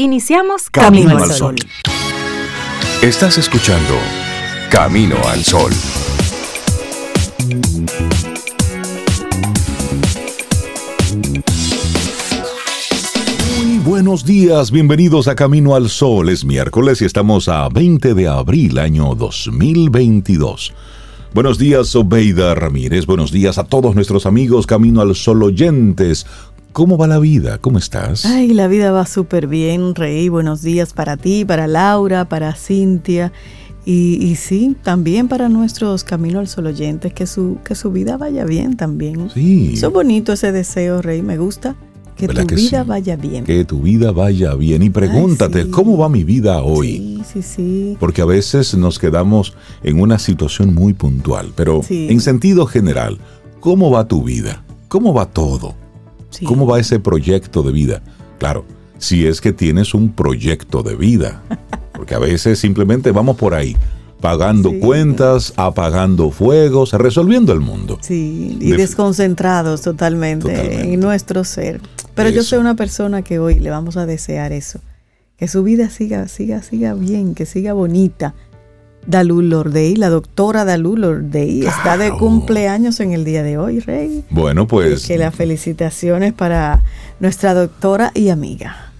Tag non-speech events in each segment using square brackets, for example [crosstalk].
Iniciamos Camino, al Sol. Estás escuchando Camino al Sol. Muy buenos días, bienvenidos a Camino al Sol. Es miércoles y estamos a 20 de abril, año 2022. Buenos días, Obeida Ramírez. Buenos días a todos nuestros amigos Camino al Sol oyentes. ¿Cómo va la vida? ¿Cómo estás? Ay, la vida va súper bien, Rey. Buenos días para ti, para Laura, para Cintia. Y, sí, también para nuestros Camino al Sol oyentes, que su, que su vida vaya bien también. Sí. Eso es bonito ese deseo, Rey. Me gusta. Que tu vida vaya bien. Que tu vida vaya bien. Y pregúntate, ¿cómo va mi vida hoy? Sí, sí, sí. Porque a veces nos quedamos en una situación muy puntual, pero en sentido general, ¿cómo va tu vida? ¿Cómo va todo? ¿Cómo va ese proyecto de vida? Claro, si es que tienes un proyecto de vida, [laughs] porque a veces simplemente vamos por ahí, pagando cuentas, apagando fuegos, resolviendo el mundo. Sí, y desconcentrados totalmente, en nuestro ser. Pero yo soy una persona que hoy le vamos a desear eso, que su vida siga, siga, siga bien, que siga bonita, Dalul Lordey, la doctora Dalul Lordey, está de cumpleaños en el día de hoy, Rey. Bueno, pues. que las felicitaciones para nuestra doctora y amiga.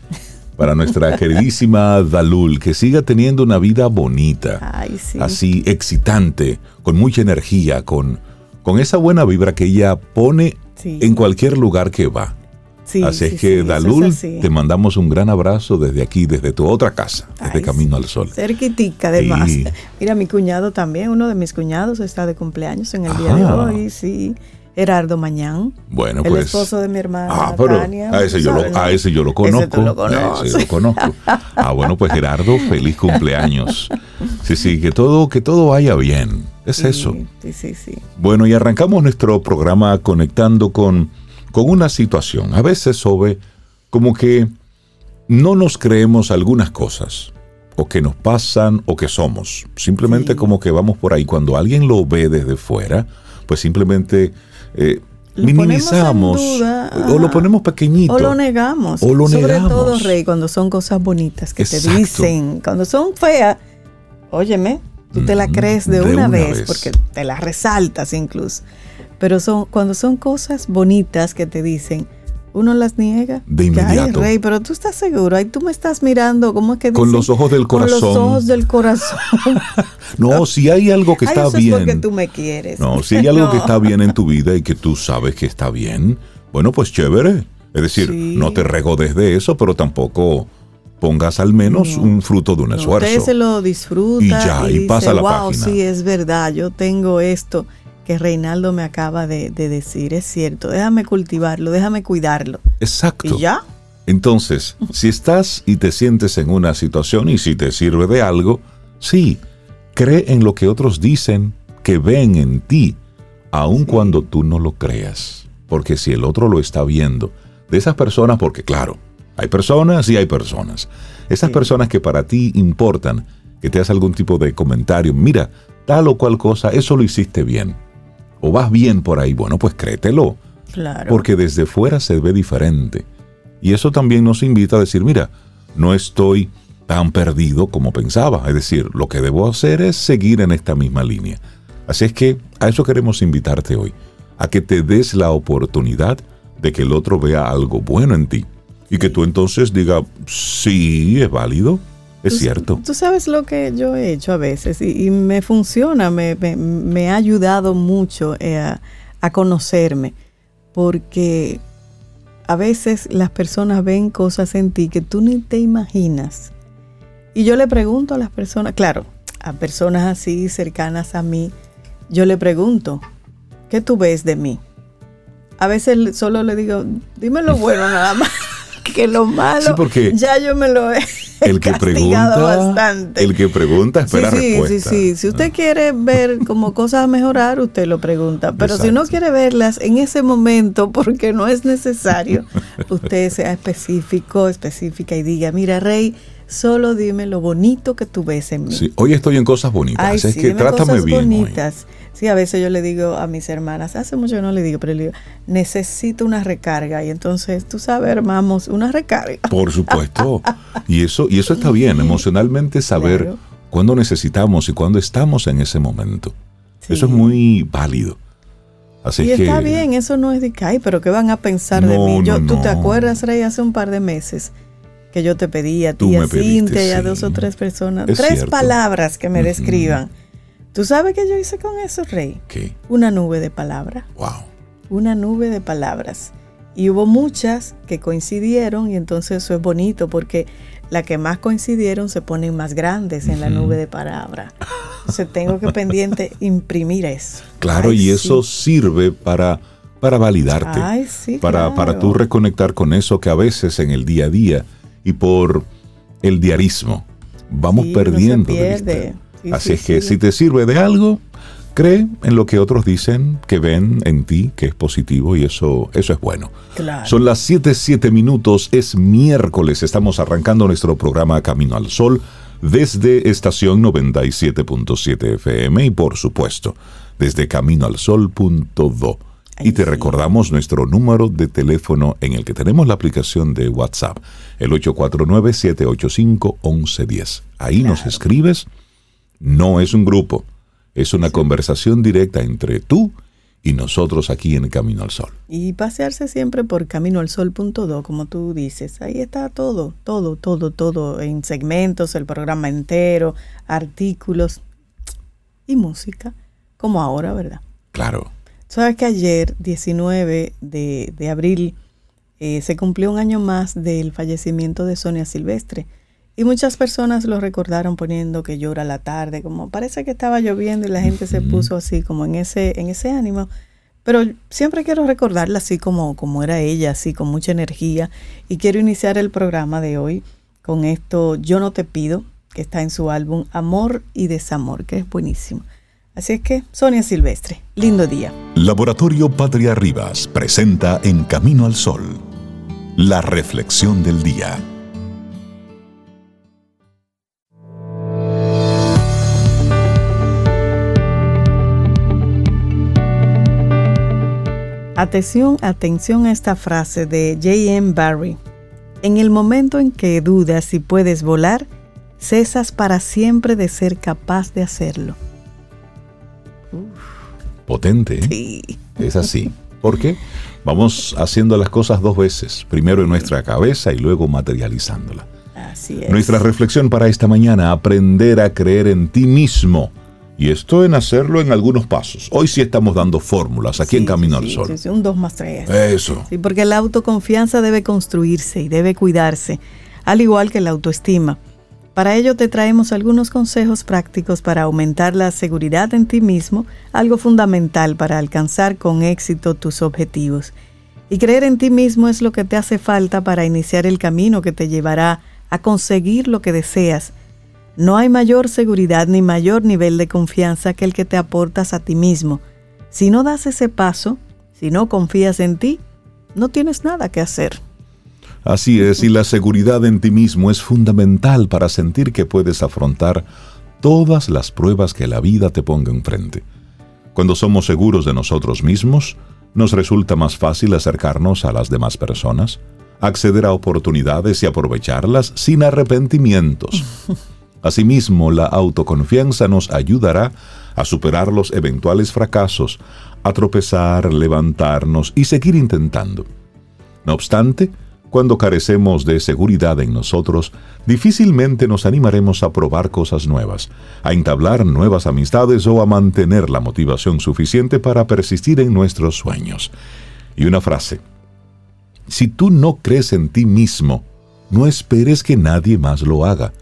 Para nuestra [laughs] queridísima Dalul, que siga teniendo una vida bonita, así excitante, con mucha energía, con, con esa buena vibra que ella pone en cualquier lugar que va así es que, Dalul, te mandamos un gran abrazo desde aquí, desde tu otra casa, desde Camino al Sol. Cerquitica, además. Mira, mi cuñado también, uno de mis cuñados está de cumpleaños en el día de hoy, sí. Gerardo Mañán. Bueno, el pues. esposo de mi hermana. Ah, pero a, ese yo lo, a ese yo lo conozco. lo a ese lo conozco. Ah, bueno, pues Gerardo, feliz cumpleaños. Sí, sí, que todo, que todo vaya bien. Es eso. Sí, sí, sí. Bueno, y arrancamos nuestro programa conectando con con una situación. A veces, Sobe, como que no nos creemos algunas cosas, o que nos pasan, o que somos. Simplemente como que vamos por ahí. Cuando alguien lo ve desde fuera, pues simplemente eh, minimizamos o lo ponemos pequeñito. O lo negamos. O lo Sobre negamos. todo, Rey, cuando son cosas bonitas que te dicen. Cuando son feas, óyeme, tú te la mm, crees de, una, vez, porque te la resaltas incluso. Pero son cuando son cosas bonitas que te dicen, uno las niega. De inmediato. Ay, rey, pero tú estás seguro. Ahí tú me estás mirando, ¿cómo es que Con los ojos del corazón. Con los ojos del corazón. [laughs] no, si hay algo que está bien. Es porque tú me quieres. No, si hay algo que [laughs] está bien en tu vida y que tú sabes que está bien, bueno, pues chévere. Es decir, no te regodes de eso, pero tampoco pongas al menos un fruto de un esfuerzo. Usted se lo disfruta y ya, y, pasa la wow, página. sí, es verdad, yo tengo esto que Reinaldo me acaba de, decir. Es cierto, déjame cultivarlo, déjame cuidarlo. Exacto. ¿Y ya? Entonces, si estás y te sientes en una situación y si te sirve de algo, sí, cree en lo que otros dicen que ven en ti, aun cuando tú no lo creas. Porque si el otro lo está viendo, de esas personas, porque claro, hay personas y hay personas. Esas personas que para ti importan, que te hacen algún tipo de comentario, mira, tal o cual cosa, eso lo hiciste bien o vas bien por ahí, bueno, pues créetelo. Claro. Porque desde fuera se ve diferente. Y eso también nos invita a decir, mira, no estoy tan perdido como pensaba. Es decir, lo que debo hacer es seguir en esta misma línea. Así es que a eso queremos invitarte hoy, a que te des la oportunidad de que el otro vea algo bueno en ti y que tú entonces diga, sí, es válido, es cierto. Tú sabes lo que yo he hecho a veces y, me funciona, me, me, ha ayudado mucho eh, a, conocerme, porque a veces las personas ven cosas en ti que tú ni te imaginas. Y yo le pregunto a las personas, claro, a personas así cercanas a mí, yo le pregunto, ¿qué tú ves de mí? A veces solo le digo, dime lo bueno nada más, [laughs] que lo malo, ya yo me lo he [laughs] el que pregunta, bastante. el que pregunta espera sí, sí, Sí, sí, Si usted quiere ver [laughs] como cosas a mejorar, usted lo pregunta. Pero si no quiere verlas en ese momento, porque no es necesario, [laughs] usted sea específico, específica y diga, mira, Rey, solo dime lo bonito que tú ves en mí. Sí, hoy estoy en cosas bonitas, es que trátame cosas bien. Bonitas. Sí, a veces yo le digo a mis hermanas, hace mucho no le digo, pero le digo, necesito una recarga. Y entonces, tú sabes, armamos una recarga. Por supuesto. y eso, y eso está bien, emocionalmente saber cuándo necesitamos y cuándo estamos en ese momento. Eso es muy válido. Así y está bien, eso no es de que, pero ¿qué van a pensar de mí? Yo, ¿Tú te acuerdas, Rey, hace un par de meses que yo te pedí a ti, a Cintia y a dos o tres personas, tres palabras que me describan? ¿Tú sabes qué yo hice con eso, Rey? ¿Qué? Una nube de palabras. Wow. Una nube de palabras. Y hubo muchas que coincidieron y entonces eso es bonito porque las que más coincidieron se ponen más grandes en la nube de palabras. Entonces tengo que pendiente imprimir eso. Claro, y eso sirve para, para validarte. Ay, sí, para, para tú reconectar con eso que a veces en el día a día y por el diarismo vamos perdiendo. de Así es que si te sirve de algo, cree en lo que otros dicen, que ven en ti, que es positivo y eso, eso es bueno. Son las 7, 7 minutos, es miércoles, estamos arrancando nuestro programa Camino al Sol desde estación 97.7 FM y por supuesto desde caminoalsol.do. Y te recordamos nuestro número de teléfono en el que tenemos la aplicación de WhatsApp, el 849-785-1110. Ahí nos escribes no es un grupo, es una conversación directa entre tú y nosotros aquí en Camino al Sol. Y pasearse siempre por caminoalsol.do, como tú dices. Ahí está todo, todo, todo, todo, en segmentos, el programa entero, artículos y música, como ahora, ¿verdad? Claro. Sabes que ayer, 19 de, abril, eh, se cumplió un año más del fallecimiento de Sonia Silvestre. Y muchas personas lo recordaron poniendo que llora la tarde, como parece que estaba lloviendo y la gente se puso así como en ese, en ese ánimo. Pero siempre quiero recordarla así como, como era ella, así con mucha energía. Y quiero iniciar el programa de hoy con esto, Yo no te pido, que está en su álbum Amor y Desamor, que es buenísimo. Así es que, Sonia Silvestre, lindo día. Laboratorio Patria Rivas presenta En Camino al Sol, la reflexión del día. Atención, atención a esta frase de J.M. Barry. En el momento en que dudas si puedes volar, cesas para siempre de ser capaz de hacerlo. Potente. ¿eh? Sí. Es así. ¿Por qué? Vamos haciendo las cosas dos veces, primero en nuestra cabeza y luego materializándola. Así es. Nuestra reflexión para esta mañana, aprender a creer en ti mismo y esto en hacerlo en algunos pasos. Hoy sí estamos dando fórmulas aquí en Camino al Sol. Sí, un 2 más 3. Eso. Sí, porque la autoconfianza debe construirse y debe cuidarse, al igual que la autoestima. Para ello te traemos algunos consejos prácticos para aumentar la seguridad en ti mismo, algo fundamental para alcanzar con éxito tus objetivos. Y creer en ti mismo es lo que te hace falta para iniciar el camino que te llevará a conseguir lo que deseas no hay mayor seguridad ni mayor nivel de confianza que el que te aportas a ti mismo. Si no das ese paso, si no confías en ti, no tienes nada que hacer. Así es, y la seguridad en ti mismo es fundamental para sentir que puedes afrontar todas las pruebas que la vida te ponga enfrente. Cuando somos seguros de nosotros mismos, nos resulta más fácil acercarnos a las demás personas, acceder a oportunidades y aprovecharlas sin arrepentimientos. [laughs] Asimismo, la autoconfianza nos ayudará a superar los eventuales fracasos, a tropezar, levantarnos y seguir intentando. No obstante, cuando carecemos de seguridad en nosotros, difícilmente nos animaremos a probar cosas nuevas, a entablar nuevas amistades o a mantener la motivación suficiente para persistir en nuestros sueños. Y una frase. Si tú no crees en ti mismo, no esperes que nadie más lo haga.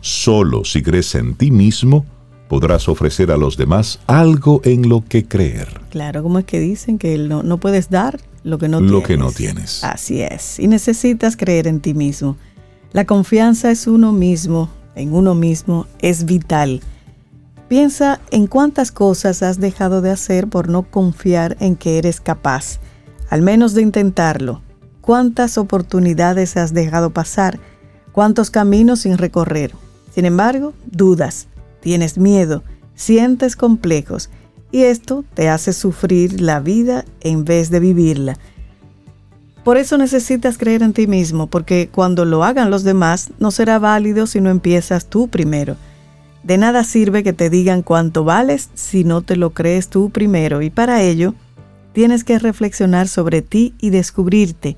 Solo si crees en ti mismo, podrás ofrecer a los demás algo en lo que creer. Claro, como es que dicen que no, no puedes dar lo que no tienes. Lo que no tienes. Así es. Y necesitas creer en ti mismo. La confianza es uno mismo, en uno mismo, es vital. Piensa en cuántas cosas has dejado de hacer por no confiar en que eres capaz, al menos de intentarlo. Cuántas oportunidades has dejado pasar, cuántos caminos sin recorrer. Sin embargo, dudas, tienes miedo, sientes complejos y esto te hace sufrir la vida en vez de vivirla. Por eso necesitas creer en ti mismo, porque cuando lo hagan los demás no será válido si no empiezas tú primero. De nada sirve que te digan cuánto vales si no te lo crees tú primero y para ello tienes que reflexionar sobre ti y descubrirte.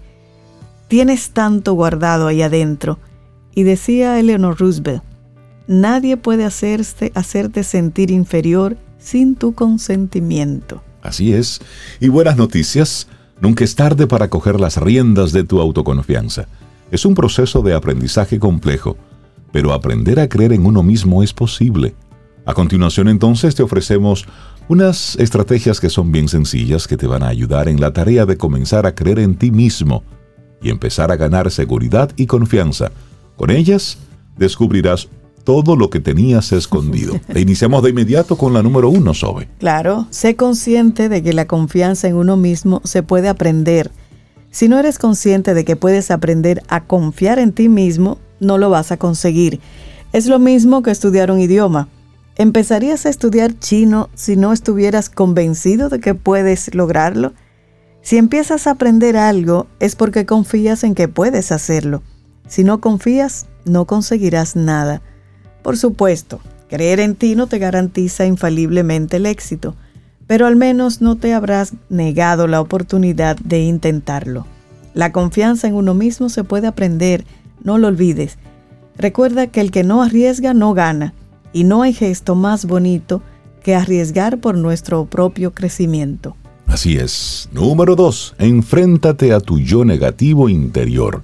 Tienes tanto guardado ahí adentro. Y decía Eleanor Roosevelt, nadie puede hacerte sentir inferior sin tu consentimiento. Así es. Y buenas noticias, nunca es tarde para coger las riendas de tu autoconfianza. Es un proceso de aprendizaje complejo pero aprender a creer en uno mismo es posible. A continuación entonces te ofrecemos unas estrategias que son bien sencillas que te van a ayudar en la tarea de comenzar a creer en ti mismo y empezar a ganar seguridad y confianza. Con ellas descubrirás todo lo que tenías escondido. [laughs] E iniciamos de inmediato con la número uno, Sobe. Claro, sé consciente de que la confianza en uno mismo se puede aprender. Si no eres consciente de que puedes aprender a confiar en ti mismo, no lo vas a conseguir. Es lo mismo que estudiar un idioma. ¿Empezarías a estudiar chino si no estuvieras convencido de que puedes lograrlo? Si empiezas a aprender algo es porque confías en que puedes hacerlo. Si no confías, no conseguirás nada. Por supuesto, creer en ti no te garantiza infaliblemente el éxito, pero al menos no te habrás negado la oportunidad de intentarlo. La confianza en uno mismo se puede aprender no lo olvides. Recuerda que el que no arriesga no gana, y no hay gesto más bonito que arriesgar por nuestro propio crecimiento. Así es. Número 2. Enfréntate a tu yo negativo interior.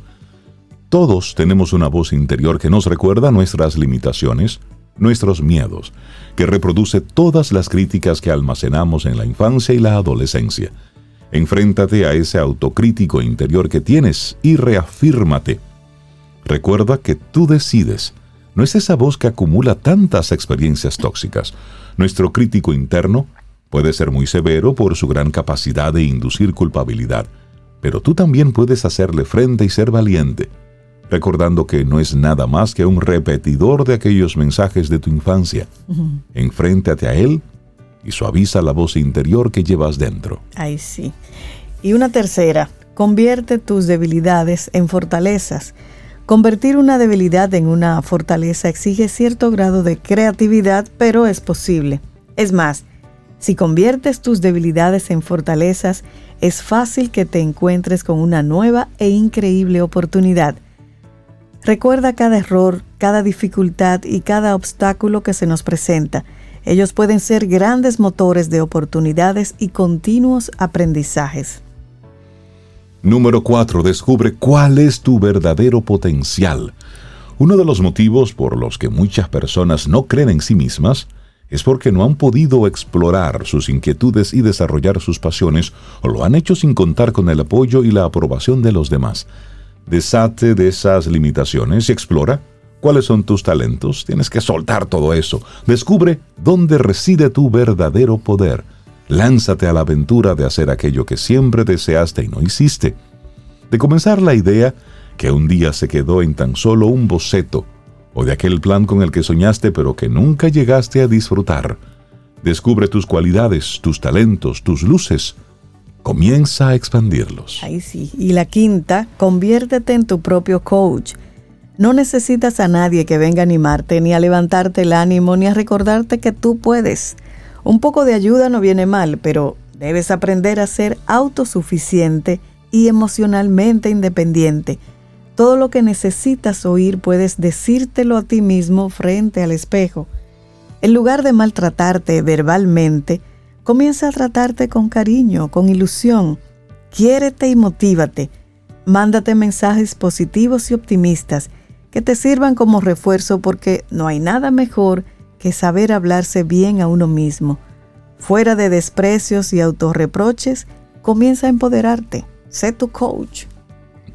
Todos tenemos una voz interior que nos recuerda nuestras limitaciones, nuestros miedos, que reproduce todas las críticas que almacenamos en la infancia y la adolescencia. Enfréntate a ese autocrítico interior que tienes y reafírmate Recuerda que tú decides. No es esa voz que acumula tantas experiencias tóxicas. Nuestro crítico interno puede ser muy severo por su gran capacidad de inducir culpabilidad, pero tú también puedes hacerle frente y ser valiente, recordando que no es nada más que un repetidor de aquellos mensajes de tu infancia. Enfréntate a él y suaviza la voz interior que llevas dentro. Ay, sí. Y una tercera, convierte tus debilidades en fortalezas. Convertir una debilidad en una fortaleza exige cierto grado de creatividad, pero es posible. Es más, si conviertes tus debilidades en fortalezas, es fácil que te encuentres con una nueva e increíble oportunidad. Recuerda cada error, cada dificultad y cada obstáculo que se nos presenta. Ellos pueden ser grandes motores de oportunidades y continuos aprendizajes. Número 4. Descubre cuál es tu verdadero potencial. Uno de los motivos por los que muchas personas no creen en sí mismas es porque no han podido explorar sus inquietudes y desarrollar sus pasiones o lo han hecho sin contar con el apoyo y la aprobación de los demás. Desate de esas limitaciones y explora cuáles son tus talentos. Tienes que soltar todo eso. Descubre dónde reside tu verdadero poder. Lánzate a la aventura de hacer aquello que siempre deseaste y no hiciste. De comenzar la idea que un día se quedó en tan solo un boceto, o de aquel plan con el que soñaste pero que nunca llegaste a disfrutar. Descubre tus cualidades, tus talentos, tus luces. Comienza a expandirlos. Ahí sí. Y la quinta, conviértete en tu propio coach. No necesitas a nadie que venga a animarte, ni a levantarte el ánimo, ni a recordarte que tú puedes. Un poco de ayuda no viene mal, pero debes aprender a ser autosuficiente y emocionalmente independiente. Todo lo que necesitas oír puedes decírtelo a ti mismo frente al espejo. En lugar de maltratarte verbalmente, comienza a tratarte con cariño, con ilusión. Quiérete y motívate. Mándate mensajes positivos y optimistas que te sirvan como refuerzo porque no hay nada mejor que saber hablarse bien a uno mismo. Fuera de desprecios y autorreproches, comienza a empoderarte. Sé tu coach.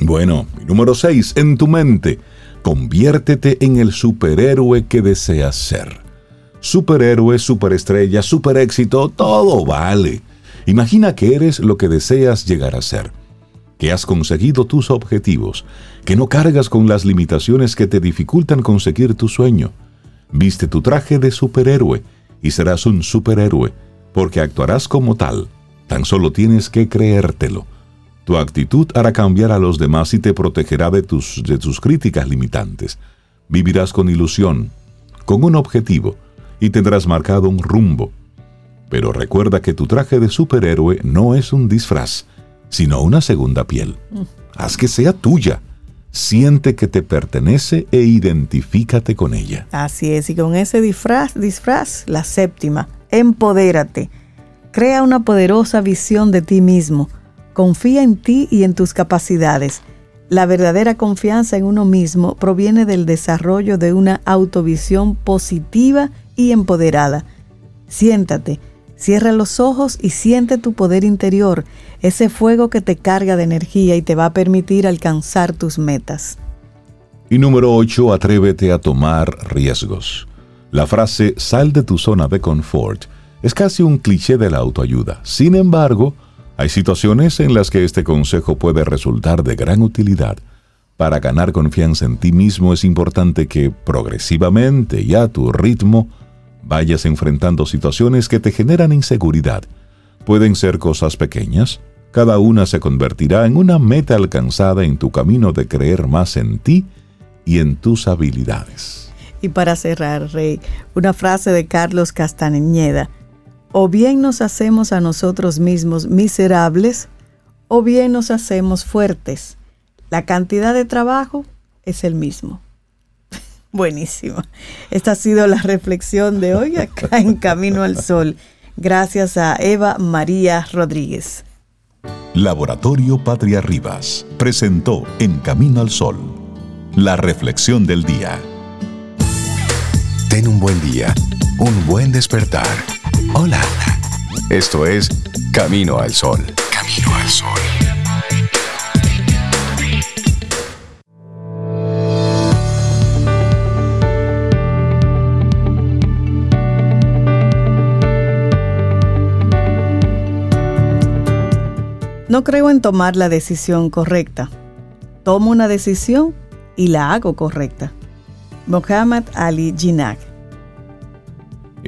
Bueno, número 6. En tu mente. Conviértete en el superhéroe que deseas ser. Superhéroe, superestrella, superéxito, todo vale. Imagina que eres lo que deseas llegar a ser, que has conseguido tus objetivos, que no cargas con las limitaciones que te dificultan conseguir tu sueño. Viste tu traje de superhéroe y serás un superhéroe, porque actuarás como tal. Tan solo tienes que creértelo. Tu actitud hará cambiar a los demás y te protegerá de tus, de tus críticas limitantes. Vivirás con ilusión, con un objetivo, y tendrás marcado un rumbo. Pero recuerda que tu traje de superhéroe no es un disfraz, sino una segunda piel. Haz que sea tuya. Siente que te pertenece e identifícate con ella. Así es, y con ese disfraz, disfraz, la séptima, empodérate. Crea una poderosa visión de ti mismo Confía en ti y en tus capacidades. La verdadera confianza en uno mismo proviene del desarrollo de una autovisión positiva y empoderada. Siéntate, cierra los ojos y siente tu poder interior, ese fuego que te carga de energía y te va a permitir alcanzar tus metas. Y número 8, atrévete a tomar riesgos. La frase sal de tu zona de confort es casi un cliché de la autoayuda. Sin embargo, hay situaciones en las que este consejo puede resultar de gran utilidad. Para ganar confianza en ti mismo es importante que progresivamente y a tu ritmo vayas enfrentando situaciones que te generan inseguridad. Pueden ser cosas pequeñas, cada una se convertirá en una meta alcanzada en tu camino de creer más en ti y en tus habilidades. Y para cerrar, Rey, una frase de Carlos Castañeda o bien nos hacemos a nosotros mismos miserables, o bien nos hacemos fuertes. La cantidad de trabajo es el mismo. [laughs] Buenísimo. Esta ha sido la reflexión de hoy acá en Camino al Sol. Gracias a Eva María Rodríguez. Laboratorio Patria Rivas presentó En Camino al Sol la reflexión del día. Ten un buen día, un buen despertar. Hola. Esto es Camino al Sol. Camino al Sol. No creo en tomar la decisión correcta. Tomo una decisión y la hago correcta. Mohammad Ali Jinnah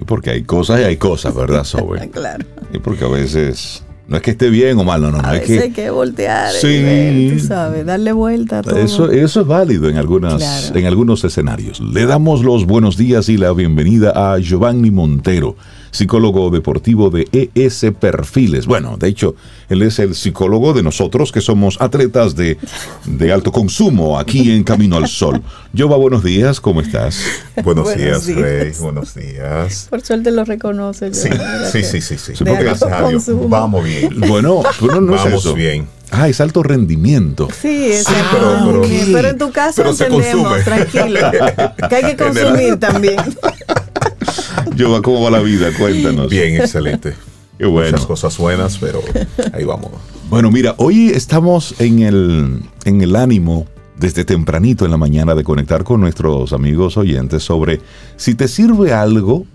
porque hay cosas y hay cosas, ¿verdad, Sobe? [laughs] claro. Y porque a veces no es que esté bien o mal, no, no, no. A veces hay que voltear, sí, tú sabes, darle vuelta a todo. Eso, eso es válido en, algunas, en algunos escenarios. Le damos los buenos días y la bienvenida a Giovanni Montero psicólogo deportivo de ES Perfiles. Bueno, de hecho, él es el psicólogo de nosotros que somos atletas de, alto consumo aquí en Camino al Sol. Jova, buenos días, ¿cómo estás? Buenos, días, Rey, buenos días. Por suerte lo reconoce. Sí, sí, sí, sí, sí. Gracias a Dios. Vamos bien. Bueno, pero no Vamos es eso. bien. Ah, es alto rendimiento. Sí, es pero, pero, en tu caso entendemos, tranquilo, que hay que [laughs] consumir también. [laughs] ¿cómo va la vida? Cuéntanos. Bien, excelente. Qué bueno. Muchas cosas buenas, pero ahí vamos. Bueno, mira, hoy estamos en el, en el ánimo desde tempranito en la mañana de conectar con nuestros amigos oyentes sobre si te sirve algo,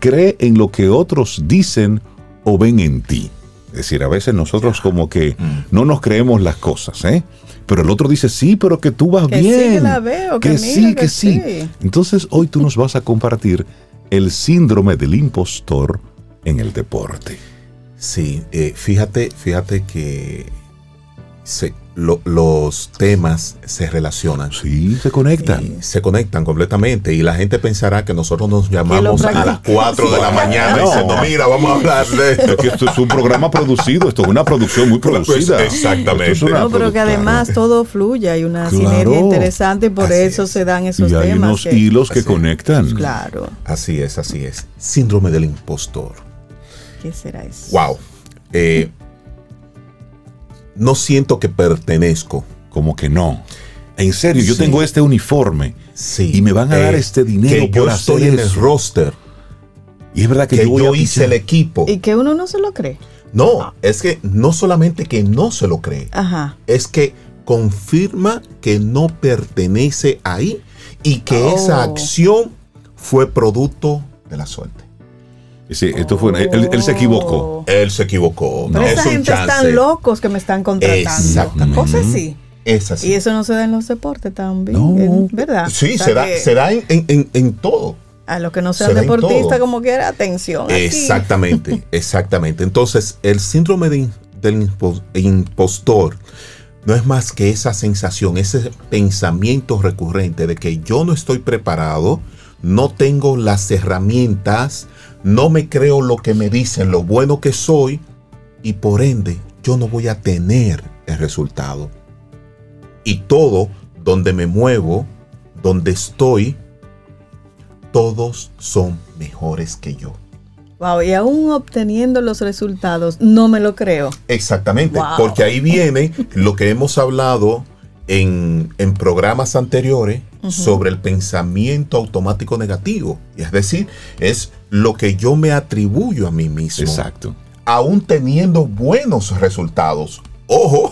cree en lo que otros dicen o ven en ti. Es decir, a veces nosotros como que mm. no nos creemos las cosas, ¿eh? Pero el otro dice, sí, pero que tú vas que bien. Sí, que la veo, que, sí, que, sí. Entonces hoy tú nos vas a compartir el síndrome del impostor en el deporte. Sí, eh, fíjate, fíjate que se, los temas se relacionan. Sí, se conectan. se conectan completamente y la gente pensará que nosotros nos llamamos a las 4 de la [laughs] mañana diciendo, mira, vamos a hablar de esto. que esto es un programa producido, esto es una producción muy pues, producida. exactamente. no, pero que además todo fluye, hay una sinergia interesante y por eso se dan esos y hay temas. unos hilos que conectan. Claro. Así es, así es. Síndrome del impostor. ¿Qué será eso? Wow. Eh, no siento que pertenezco. Como que no. En serio, yo tengo este uniforme sí. y me van a dar eh, este dinero que yo estoy en el roster. Y es verdad que, yo, hice el equipo. Y que uno no se lo cree. No, es que no solamente que no se lo cree, Ajá. es que confirma que no pertenece ahí y que Oh. esa acción fue producto de la suerte. Sí, esto fue, él, él se equivocó. Él se equivocó. Pero es esa un gente están locos que me están contratando. Exactamente. Cosas así. Es así. Y eso no se da en los deportes también, No. ¿eh? ¿verdad? Sí, O sea se da, se da en, en- en- en todo. A los que no se sean en deportistas, como quiera, atención. aquí. Exactamente, [laughs] exactamente. Entonces, el síndrome de del impo- impostor no es más que esa sensación, ese pensamiento recurrente de que yo no estoy preparado, no tengo las herramientas, no me creo lo que me dicen, lo bueno que soy, y por ende yo no voy a tener el resultado. Y todo donde me muevo, donde estoy, todos son mejores que yo. Wow, y aún obteniendo los resultados, no me lo creo. Exactamente, Wow. porque ahí viene lo que hemos hablado en, en programas anteriores sobre el pensamiento automático negativo. Y es decir, es lo que yo me atribuyo a mí mismo. Exacto. Aún teniendo buenos resultados. Ojo,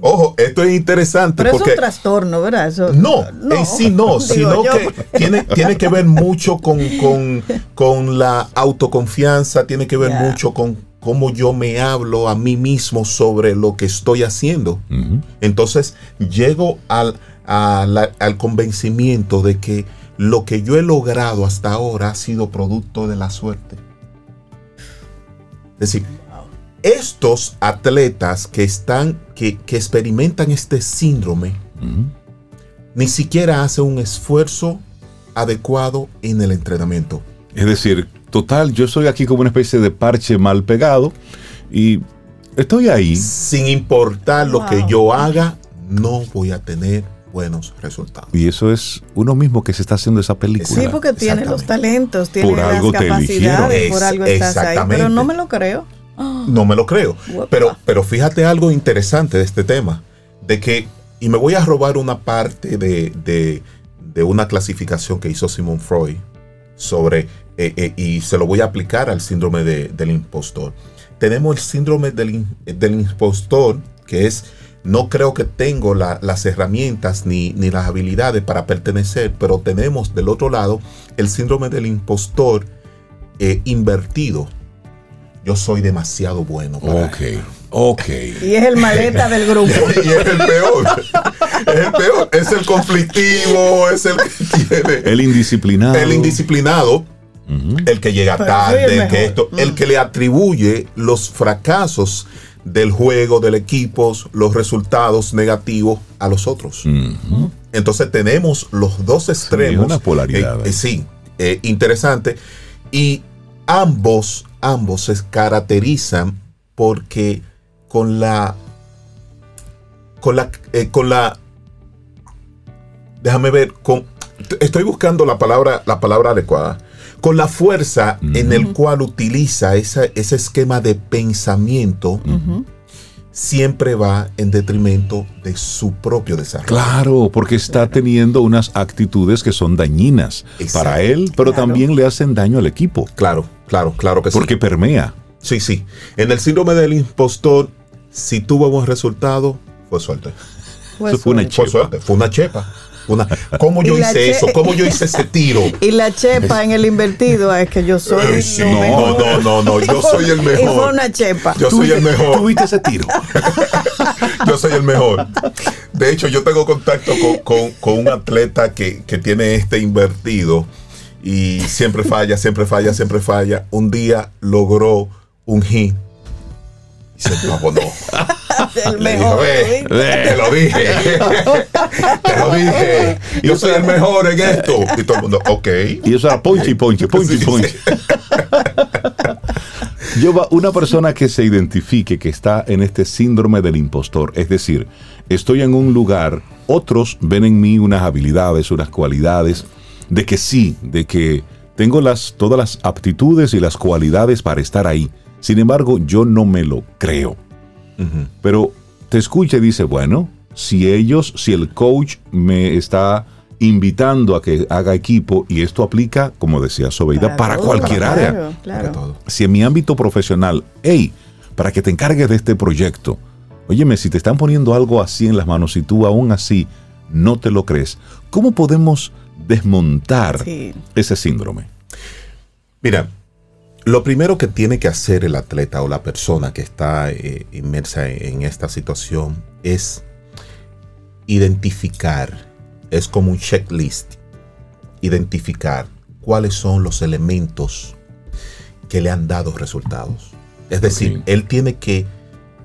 ojo, esto es interesante Pero porque... es un trastorno, ¿verdad? Eso, No, en sí no, [laughs] sino yo. que tiene, tiene que ver mucho con, con- con la autoconfianza, tiene que ver mucho con cómo yo me hablo a mí mismo sobre lo que estoy haciendo. Entonces llego al, convencimiento de que lo que yo he logrado hasta ahora ha sido producto de la suerte. Es decir, estos atletas que están, que, que experimentan este síndrome, ni siquiera hace un esfuerzo adecuado en el entrenamiento. Es decir, total, yo soy aquí como una especie de parche mal pegado y estoy ahí. Sin importar lo que yo haga, no voy a tener buenos resultados. Y eso es uno mismo que se está haciendo esa película. Sí, porque tiene los talentos, tiene Por las capacidades, por algo Es- estás ahí. exactamente. Pero no me lo creo. No me lo creo. Pero, pero fíjate algo interesante de este tema, de que, y me voy a robar una parte de, de- de una clasificación que hizo Simon Freud sobre, eh, eh, y se lo voy a aplicar al síndrome de- del impostor. Tenemos el síndrome del, del impostor, que es, no creo que tengo la- las herramientas ni, ni las habilidades para pertenecer, pero tenemos del otro lado el síndrome del impostor eh, invertido. Yo soy demasiado bueno. para ok. Y es el maleta del grupo. [laughs] y es el peor. Es el peor. Es el conflictivo, es el que tiene. El indisciplinado. El indisciplinado, el que llega Pero tarde, el el que, esto, el Mm. que le atribuye los fracasos del juego, del equipo, los resultados negativos a los otros. Entonces tenemos los dos extremos. una polaridad Eh, eh, sí, eh, interesante. Y ambos, ambos se caracterizan porque con la, con la, eh, con la, déjame ver, con, estoy buscando la palabra, la palabra adecuada. Con la fuerza en el cual utiliza esa- ese esquema de pensamiento, siempre va en detrimento de su propio desarrollo. Claro, porque está teniendo unas actitudes que son dañinas Exacto. para él, pero Claro. también le hacen daño al equipo, Claro, claro, claro que sí. porque permea. Sí, sí. En el síndrome del impostor, si tuvo buen resultado, fue suerte. Eso fue una suerte. Fue Chepa. suerte, fue una chepa. Una, ¿Cómo yo hice eso? ¿Cómo yo hice ese tiro? [laughs] Y la chepa en el invertido es que yo soy Eh, sí, mejor. no, no, no, yo soy el Y fue mejor. una chepa. Yo soy el mejor. Tuviste ese tiro. [laughs] Yo soy el mejor. De hecho, yo tengo contacto con, con- con un atleta que, que tiene este invertido y siempre falla, siempre falla, siempre falla. Un día logró un hit y se pavonó. el Le dije, mejor. "Ve, ¿sí? te lo dije. [laughs] te lo dije. Yo soy el mejor en esto. Y todo el mundo, ok. Y eso era ponche, ponche, ponche, Sí, ponche. [laughs] Yo va, una persona que se identifique que está en este síndrome del impostor, es decir, estoy en un lugar, otros ven en mí unas habilidades, unas cualidades, de que sí, de que tengo las, todas las aptitudes y las cualidades para estar ahí. Sin embargo, yo no me lo creo. Pero te escucha y dice, bueno, si ellos, si el coach me está invitando a que haga equipo y esto aplica, como decía Sobeida, para, todo, cualquier claro, área. Para Claro. todo. Si en mi ámbito profesional, hey, para que te encargues de este proyecto, Óyeme, si te están poniendo algo así en las manos y tú aún así no te lo crees, ¿cómo podemos desmontar Sí. ese síndrome? Mira, lo primero que tiene que hacer el atleta o la persona que está eh, inmersa en esta situación es identificar, es como un checklist, identificar cuáles son los elementos que le han dado resultados. Es decir, él tiene que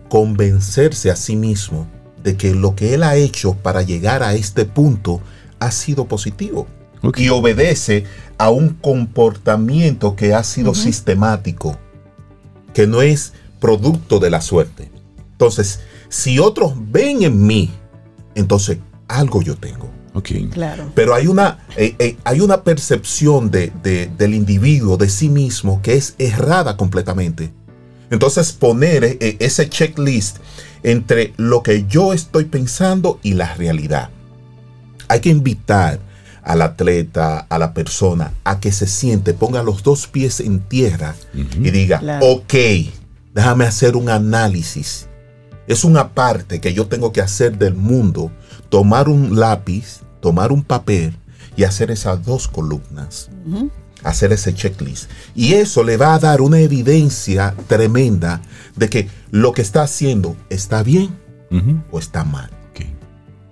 convencerse a sí mismo de que lo que él ha hecho para llegar a este punto ha sido positivo Y obedece a un comportamiento que ha sido sistemático, que no es producto de la suerte. Entonces, si otros ven en mí, entonces algo yo tengo. Ok. Claro. Pero hay una, eh, eh, hay una percepción de- de- del individuo, de sí mismo, que es errada completamente. Entonces poner eh, ese checklist entre lo que yo estoy pensando y la realidad. Hay que invitar al atleta, a la persona, a que se siente, ponga los dos pies en tierra y diga, Claro. ok, déjame hacer un análisis. Es una parte que yo tengo que hacer del mundo, tomar un lápiz, tomar un papel y hacer esas dos columnas, hacer ese checklist. Y eso le va a dar una evidencia tremenda de que lo que está haciendo está bien o está mal.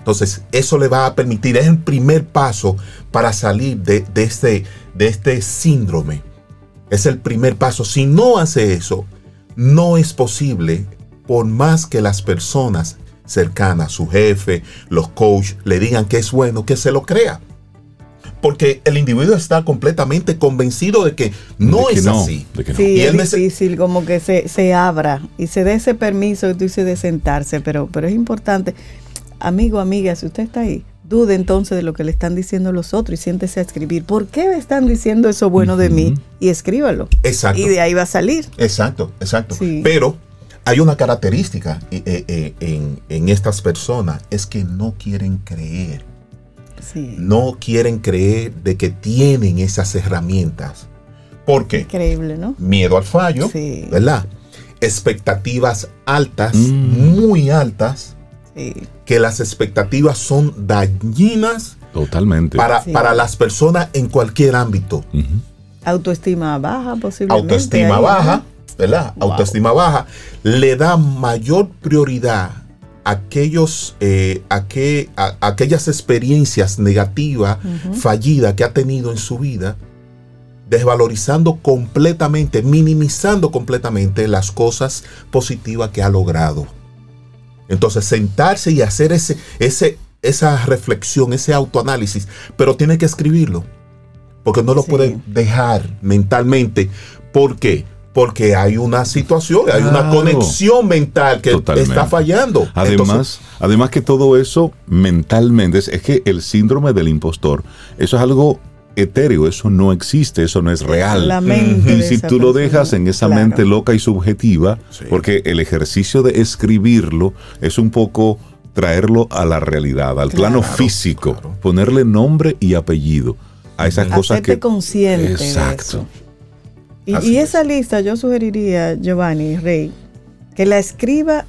Entonces, eso le va a permitir, es el primer paso para salir de, de este, de este síndrome. Es el primer paso. Si no hace eso, no es posible, por más que las personas cercanas, su jefe, los coaches, le digan que es bueno, que se lo crea. Porque el individuo está completamente convencido de que no De que es no, así. de que no. Sí, Y es él difícil como que se, se abra y se dé ese permiso que tú dices de sentarse, pero, pero es importante. Amigo, amiga, si usted está ahí, dude entonces de lo que le están diciendo los otros y siéntese a escribir. ¿Por qué me están diciendo eso bueno de mí? Y escríbalo. Exacto. Y de ahí va a salir. Exacto, exacto. Sí. Pero hay una característica eh, eh, eh, en, en estas personas, es que no quieren creer. Sí. No quieren creer de que tienen esas herramientas. ¿Por qué? Increíble, ¿no? Miedo al fallo, Sí. ¿verdad? Expectativas altas, Mm. muy altas, Sí. que las expectativas son dañinas Totalmente. para, Sí. para las personas en cualquier ámbito. Autoestima baja, posiblemente. autoestima ahí, baja. ¿verdad? Wow. Autoestima baja le da mayor prioridad a aquellos, eh, a que- a- a aquellas experiencias negativas, fallidas que ha tenido en su vida, desvalorizando completamente, minimizando completamente las cosas positivas que ha logrado. Entonces, sentarse y hacer ese, ese, esa reflexión, ese autoanálisis, pero tiene que escribirlo, porque no lo Sí. puede dejar mentalmente. ¿Por qué? Porque hay una situación, hay una conexión mental que Totalmente. está fallando. Además, Entonces, además que todo eso mentalmente, es, es que el síndrome del impostor, eso es algo etéreo, eso no existe, eso no es real. La mente Y si tú lo dejas en esa Claro. mente loca y subjetiva, Sí. porque el ejercicio de escribirlo es un poco traerlo a la realidad, al plano físico, claro. ponerle nombre y apellido a esas cosas Hacerte que... consciente Exacto. de eso. Y, y es. esa lista yo sugeriría, Giovanni Rey, que la escriba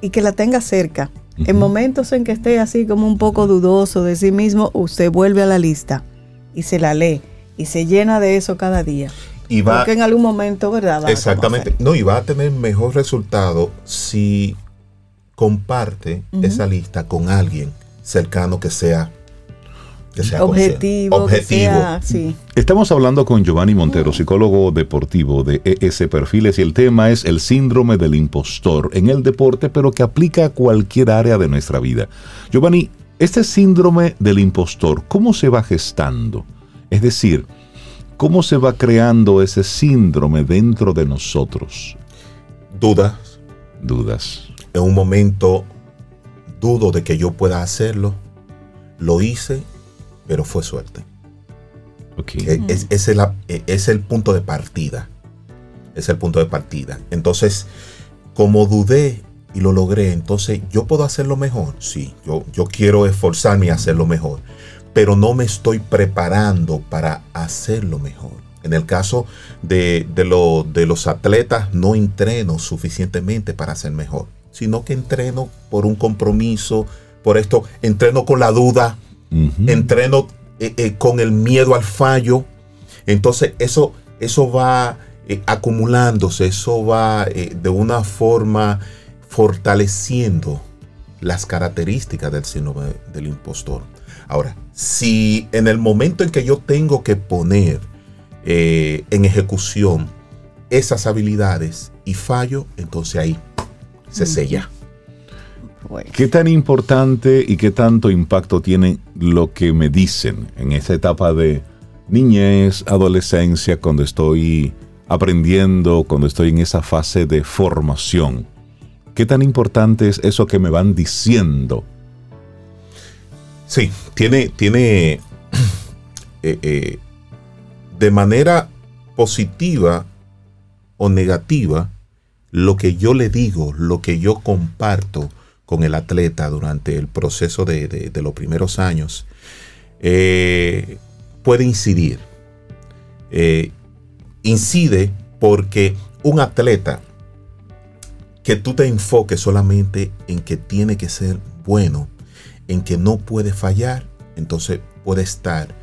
y que la tenga cerca. En momentos en que esté así como un poco dudoso de sí mismo, usted vuelve a la lista y se la lee y se llena de eso cada día. y va, Porque en algún momento, ¿verdad? Va a Exactamente. No, y va a tener mejor resultado si comparte esa lista con alguien cercano que sea, que sea Objetivo, que sea, sí. Estamos hablando con Giovanni Montero, psicólogo deportivo de ES Perfiles, y el tema es el síndrome del impostor en el deporte, pero que aplica a cualquier área de nuestra vida. Giovanni, este síndrome del impostor, ¿cómo se va gestando? Es decir, ¿cómo se va creando ese síndrome dentro de nosotros? Dudas. Dudas. En un momento dudo de que yo pueda hacerlo. Lo hice, pero fue suerte. Ok. Eh, Es, es el, eh, es el punto de partida. Es el punto de partida. Entonces, como dudé y lo logré, entonces yo puedo hacerlo mejor. Sí, yo, yo quiero esforzarme y hacerlo mejor. Pero no me estoy preparando para hacerlo mejor. En el caso de, de, lo- de los atletas, no entreno suficientemente para ser mejor. sino que entreno por un compromiso, por esto, entreno con la duda, entreno eh, eh, con el miedo al fallo. Entonces eso, eso va eh, acumulándose, eso va de una forma fortaleciendo las características del síndrome del impostor. Ahora, si en el momento en que yo tengo que poner en ejecución esas habilidades y fallo, entonces ahí se sella. ¿Qué tan importante y qué tanto impacto tiene lo que me dicen en esa etapa de niñez, adolescencia, cuando estoy aprendiendo, cuando estoy en esa fase de formación? ¿Qué tan importante es eso que me van diciendo? Sí, tiene, tiene [clears throat] eh, eh, de manera positiva o negativa, lo que yo le digo, lo que yo comparto con el atleta durante el proceso de, los primeros años, eh, puede incidir. Incide porque un atleta que tú te enfoques solamente en que tiene que ser bueno, en que no puede fallar, entonces puede estar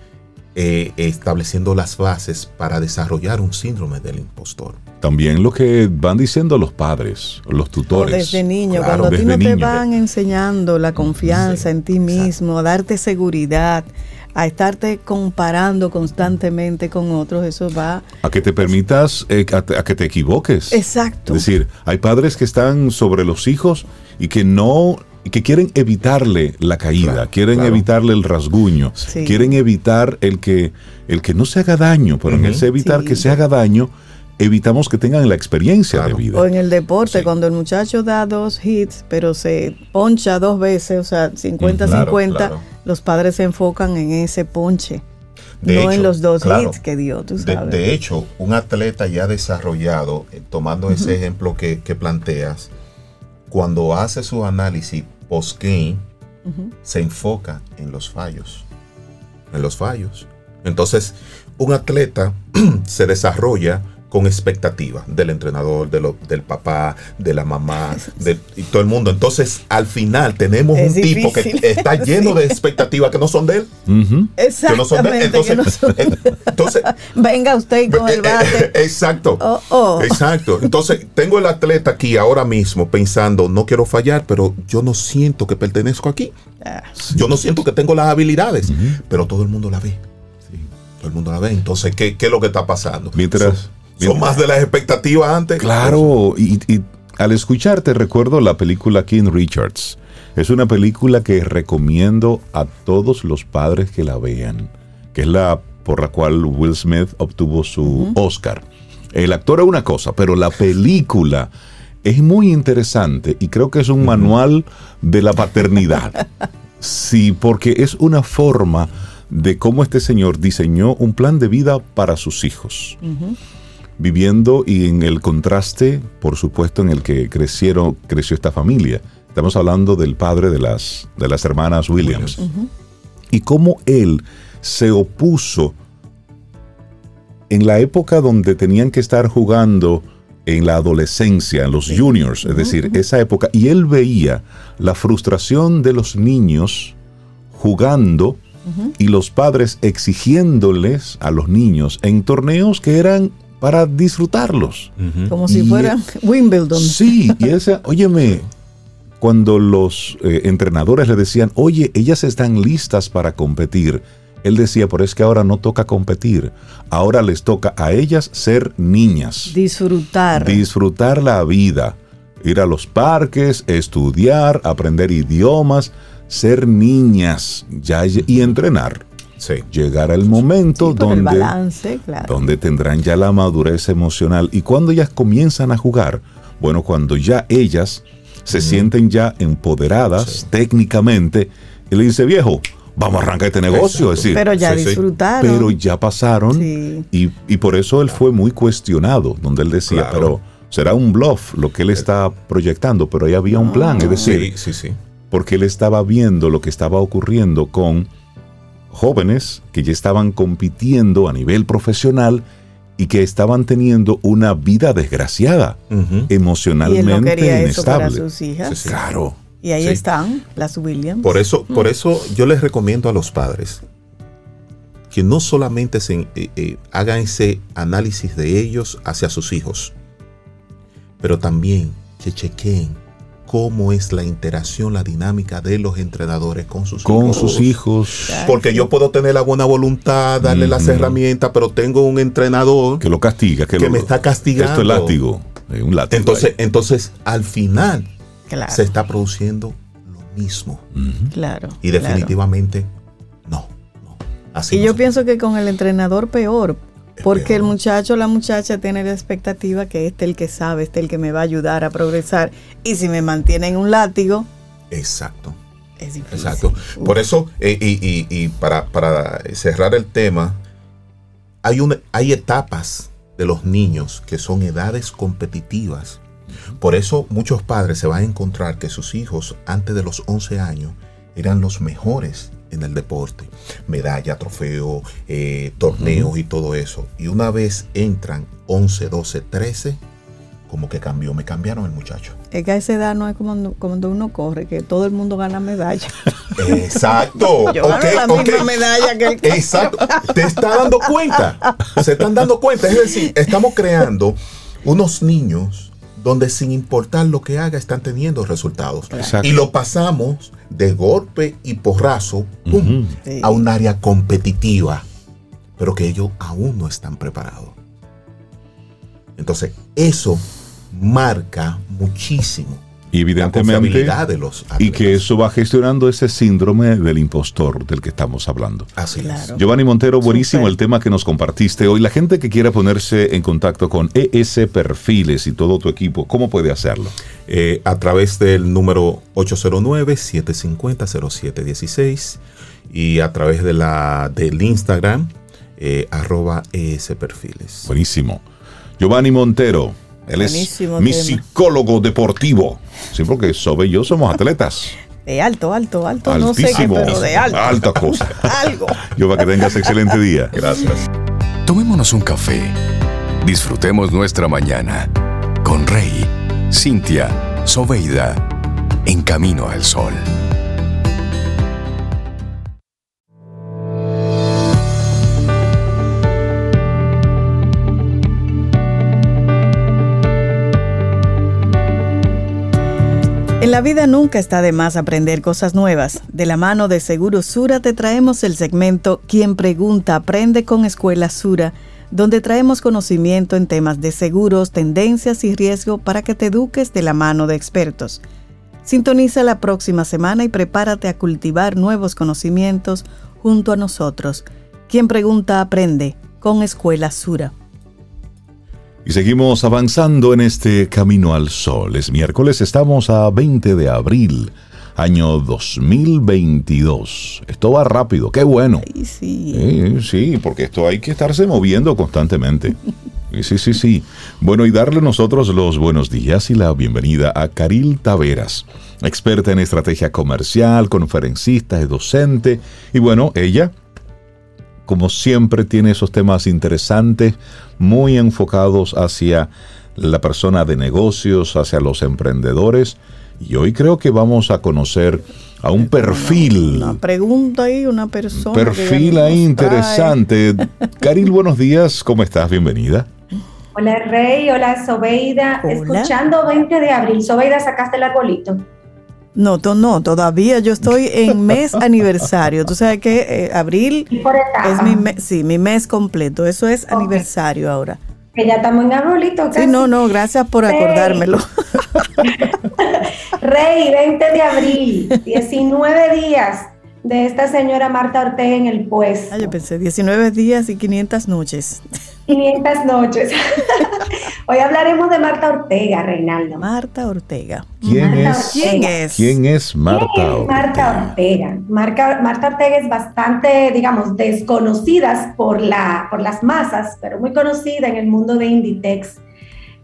eh, estableciendo las bases para desarrollar un síndrome del impostor. También lo que van diciendo los padres, los tutores. desde niño, cuando a ti no te van enseñando la confianza en ti mismo, a darte seguridad, a estarte comparando constantemente con otros, eso va... A que te permitas, eh, a, que te equivoques. Exacto. Es decir, hay padres que están sobre los hijos y que no que quieren evitarle la caída, quieren evitarle el rasguño, quieren evitar el que, el que no se haga daño, pero en ese evitar que se haga daño, evitamos que tengan la experiencia de vida. O en el deporte, cuando el muchacho da dos hits, pero se poncha dos veces, o sea, 50-50, los padres se enfocan en ese ponche. no en los dos hits que dio, tú sabes. De, hecho, un atleta ya desarrollado, eh, tomando ese ejemplo que, que planteas, cuando hace su análisis post-game se enfoca en los fallos. En los fallos. Entonces, un atleta [clears throat] se desarrolla con expectativa del entrenador, del papá, de la mamá, de y todo el mundo. Entonces, al final tenemos un tipo que está [laughs] lleno de expectativas que no son de él. Exactamente. Entonces, venga usted con el bate. Exacto. Oh, oh. Exacto. Entonces, tengo el atleta aquí ahora mismo pensando, no quiero fallar, pero yo no siento que pertenezco aquí. Ah. Yo no siento que tengo las habilidades, pero todo el mundo la ve. Todo el mundo la ve. Entonces, ¿qué, es lo que está pasando? Mientras, son más de las expectativas antes. Claro, y, al escucharte recuerdo la película King Richards. Es una película que recomiendo a todos los padres que la vean, que es la por la cual Will Smith obtuvo su Oscar. El actor es una cosa, pero la película es muy interesante y creo que es un manual de la paternidad. Sí, porque es una forma de cómo este señor diseñó un plan de vida para sus hijos viviendo y en el contraste, por supuesto, en el que crecieron, creció esta familia. Estamos hablando del padre de las, de las hermanas Williams. Y cómo él se opuso en la época donde tenían que estar jugando en la adolescencia, en los juniors, es decir, esa época, y él veía la frustración de los niños jugando y los padres exigiéndoles a los niños en torneos que eran para disfrutarlos. Como si fuera [laughs] Wimbledon. Sí, [laughs] y ese, óyeme, cuando los eh, entrenadores le decían, oye, ellas están listas para competir, él decía, pero es que ahora no toca competir, ahora les toca a ellas ser niñas. Disfrutar. Disfrutar la vida, ir a los parques, estudiar, aprender idiomas, ser niñas ya, y entrenar. Llegará el momento donde, donde tendrán ya la madurez emocional. Y cuando ellas comienzan a jugar, bueno, cuando ya ellas se sienten ya empoderadas técnicamente, y le dice, viejo, vamos a arrancar este negocio. decir, pero ya disfrutaron. Pero ya pasaron. Y, por eso él fue muy cuestionado, donde él decía, pero será un bluff lo que él está proyectando, pero ahí había un plan. Es decir, sí, sí, porque él estaba viendo lo que estaba ocurriendo con jóvenes que ya estaban compitiendo a nivel profesional y que estaban teniendo una vida desgraciada, emocionalmente Y él no quería eso para inestable. sus hijas. Sí, sí. Claro. Y ahí Sí. están las Williams. Por eso, Mm. por eso yo les recomiendo a los padres que no solamente se, eh, eh, hagan ese análisis de ellos hacia sus hijos, pero también que chequeen cómo es la interacción, la dinámica de los entrenadores con sus Con hijos. sus hijos, Porque yo puedo tener la buena voluntad, darle las herramientas, pero tengo un entrenador que lo castiga, que, que lo- me está castigando. Esto es látigo, eh, un látigo. Entonces, ahí. entonces, al final, Claro, se está produciendo lo mismo. Claro. Y claro. definitivamente no. no. Así Y no yo pienso que con el entrenador peor, Es porque el muchacho o la muchacha tiene la expectativa que este es el que sabe, este es el que me va a ayudar a progresar. Y si me mantiene en un látigo, Exacto, es difícil. exacto. Uf. Por eso, eh, y, y- y para, para cerrar el tema, hay, una, hay etapas de los niños que son edades competitivas. Por eso muchos padres se van a encontrar que sus hijos antes de los 11 años eran los mejores en el deporte. Medalla, trofeo, eh, torneos y todo eso. Y una vez entran 11, 12, 13, como que cambió, me cambiaron el muchacho. Es que a esa edad no es como cuando- uno corre, que todo el mundo gana medalla. Exacto. [laughs] Yo gano Ok, la misma ok. medalla que el que Exacto. Te está dando cuenta. [laughs] Se están dando cuenta. Es decir, estamos creando unos niños donde sin importar lo que haga están teniendo resultados. Exacto. Y lo pasamos de golpe y porrazo pum, a un área competitiva, pero que ellos aún no están preparados. Entonces, eso marca muchísimo Y evidentemente, confiabilidad de los y que eso va gestionando ese síndrome del impostor del que estamos hablando. Así es. Claro. Giovanni Montero, buenísimo el tema que nos compartiste hoy. La gente que quiera ponerse en contacto con ES Perfiles y todo tu equipo, ¿cómo puede hacerlo? eh, a través del número 809-750-0716 y a través de la, del Instagram eh, arroba esperfiles. Buenísimo. Giovanni Montero, él Buenísimo es mi tema. psicólogo deportivo. Sí, porque Sobe y yo somos atletas. [laughs] De alto, alto, alto, no sé qué, Altísimo. pero de alto. Alta cosa. [laughs] Algo. [laughs] Yo para que tengas excelente día. Gracias. Tomémonos un café. Disfrutemos nuestra mañana con Rey, Cintia, Soveida, en camino al sol. En la vida nunca está de más aprender cosas nuevas. De la mano de Seguro Sura te traemos el segmento Quien pregunta aprende con Escuela Sura, donde traemos conocimiento en temas de seguros, tendencias y riesgo para que te eduques de la mano de expertos. Sintoniza la próxima semana y prepárate a cultivar nuevos conocimientos junto a nosotros. Quien pregunta aprende con Escuela Sura. Y seguimos avanzando en este camino al sol. Es miércoles, estamos a 20 de abril, año 2022. Esto va rápido, qué bueno. Sí, Sí, sí, porque esto hay que estarse moviendo constantemente. Sí, Sí, sí, sí. Bueno, y darle nosotros los buenos días y la bienvenida a Caril Taveras, experta en estrategia comercial, conferencista, es docente. Y bueno, ella, como siempre, tiene esos temas interesantes, muy enfocados hacia la persona de negocios, hacia los emprendedores. Y hoy creo que vamos a conocer a un perfil. una pregunta ahí, una persona. Perfil ahí interesante. [laughs] Caril, buenos días, ¿cómo estás? Bienvenida. Hola Rey, hola Sobeida. Hola. Escuchando 20 de abril, Sobeida, sacaste el arbolito. No, to- no, todavía yo estoy en [laughs] mes aniversario. Tú sabes que eh, abril Y por etapa. es mi mes, sí, mi mes completo. Eso es aniversario ahora. Que ya estamos en arbolito. Sí, casi. no, no, gracias por Sí. acordármelo. [laughs] [laughs] Rey, 20 de abril, 19 días de esta señora Marta Ortega en el puesto. Ah, yo pensé 19 días y 500 noches. [laughs] 500 noches. [laughs] Hoy hablaremos de Marta Ortega, Reinaldo. Marta Ortega. ¿Quién Marta es? ¿Quién es? ¿Quién es Marta? ¿Quién es Marta Ortega? Ortega? Marca- Marta Ortega es bastante, digamos, desconocida por, la, por las masas, pero muy conocida en el mundo de Inditex.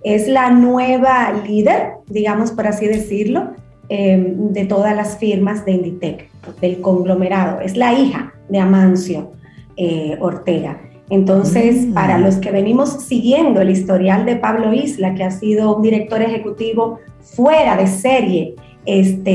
Es la nueva líder, digamos por así decirlo, eh, de todas las firmas de Inditex, del conglomerado. Es la hija de Amancio eh, Ortega. Entonces, mm. para los que venimos siguiendo el historial de Pablo Isla, que ha sido un director ejecutivo fuera de serie, este,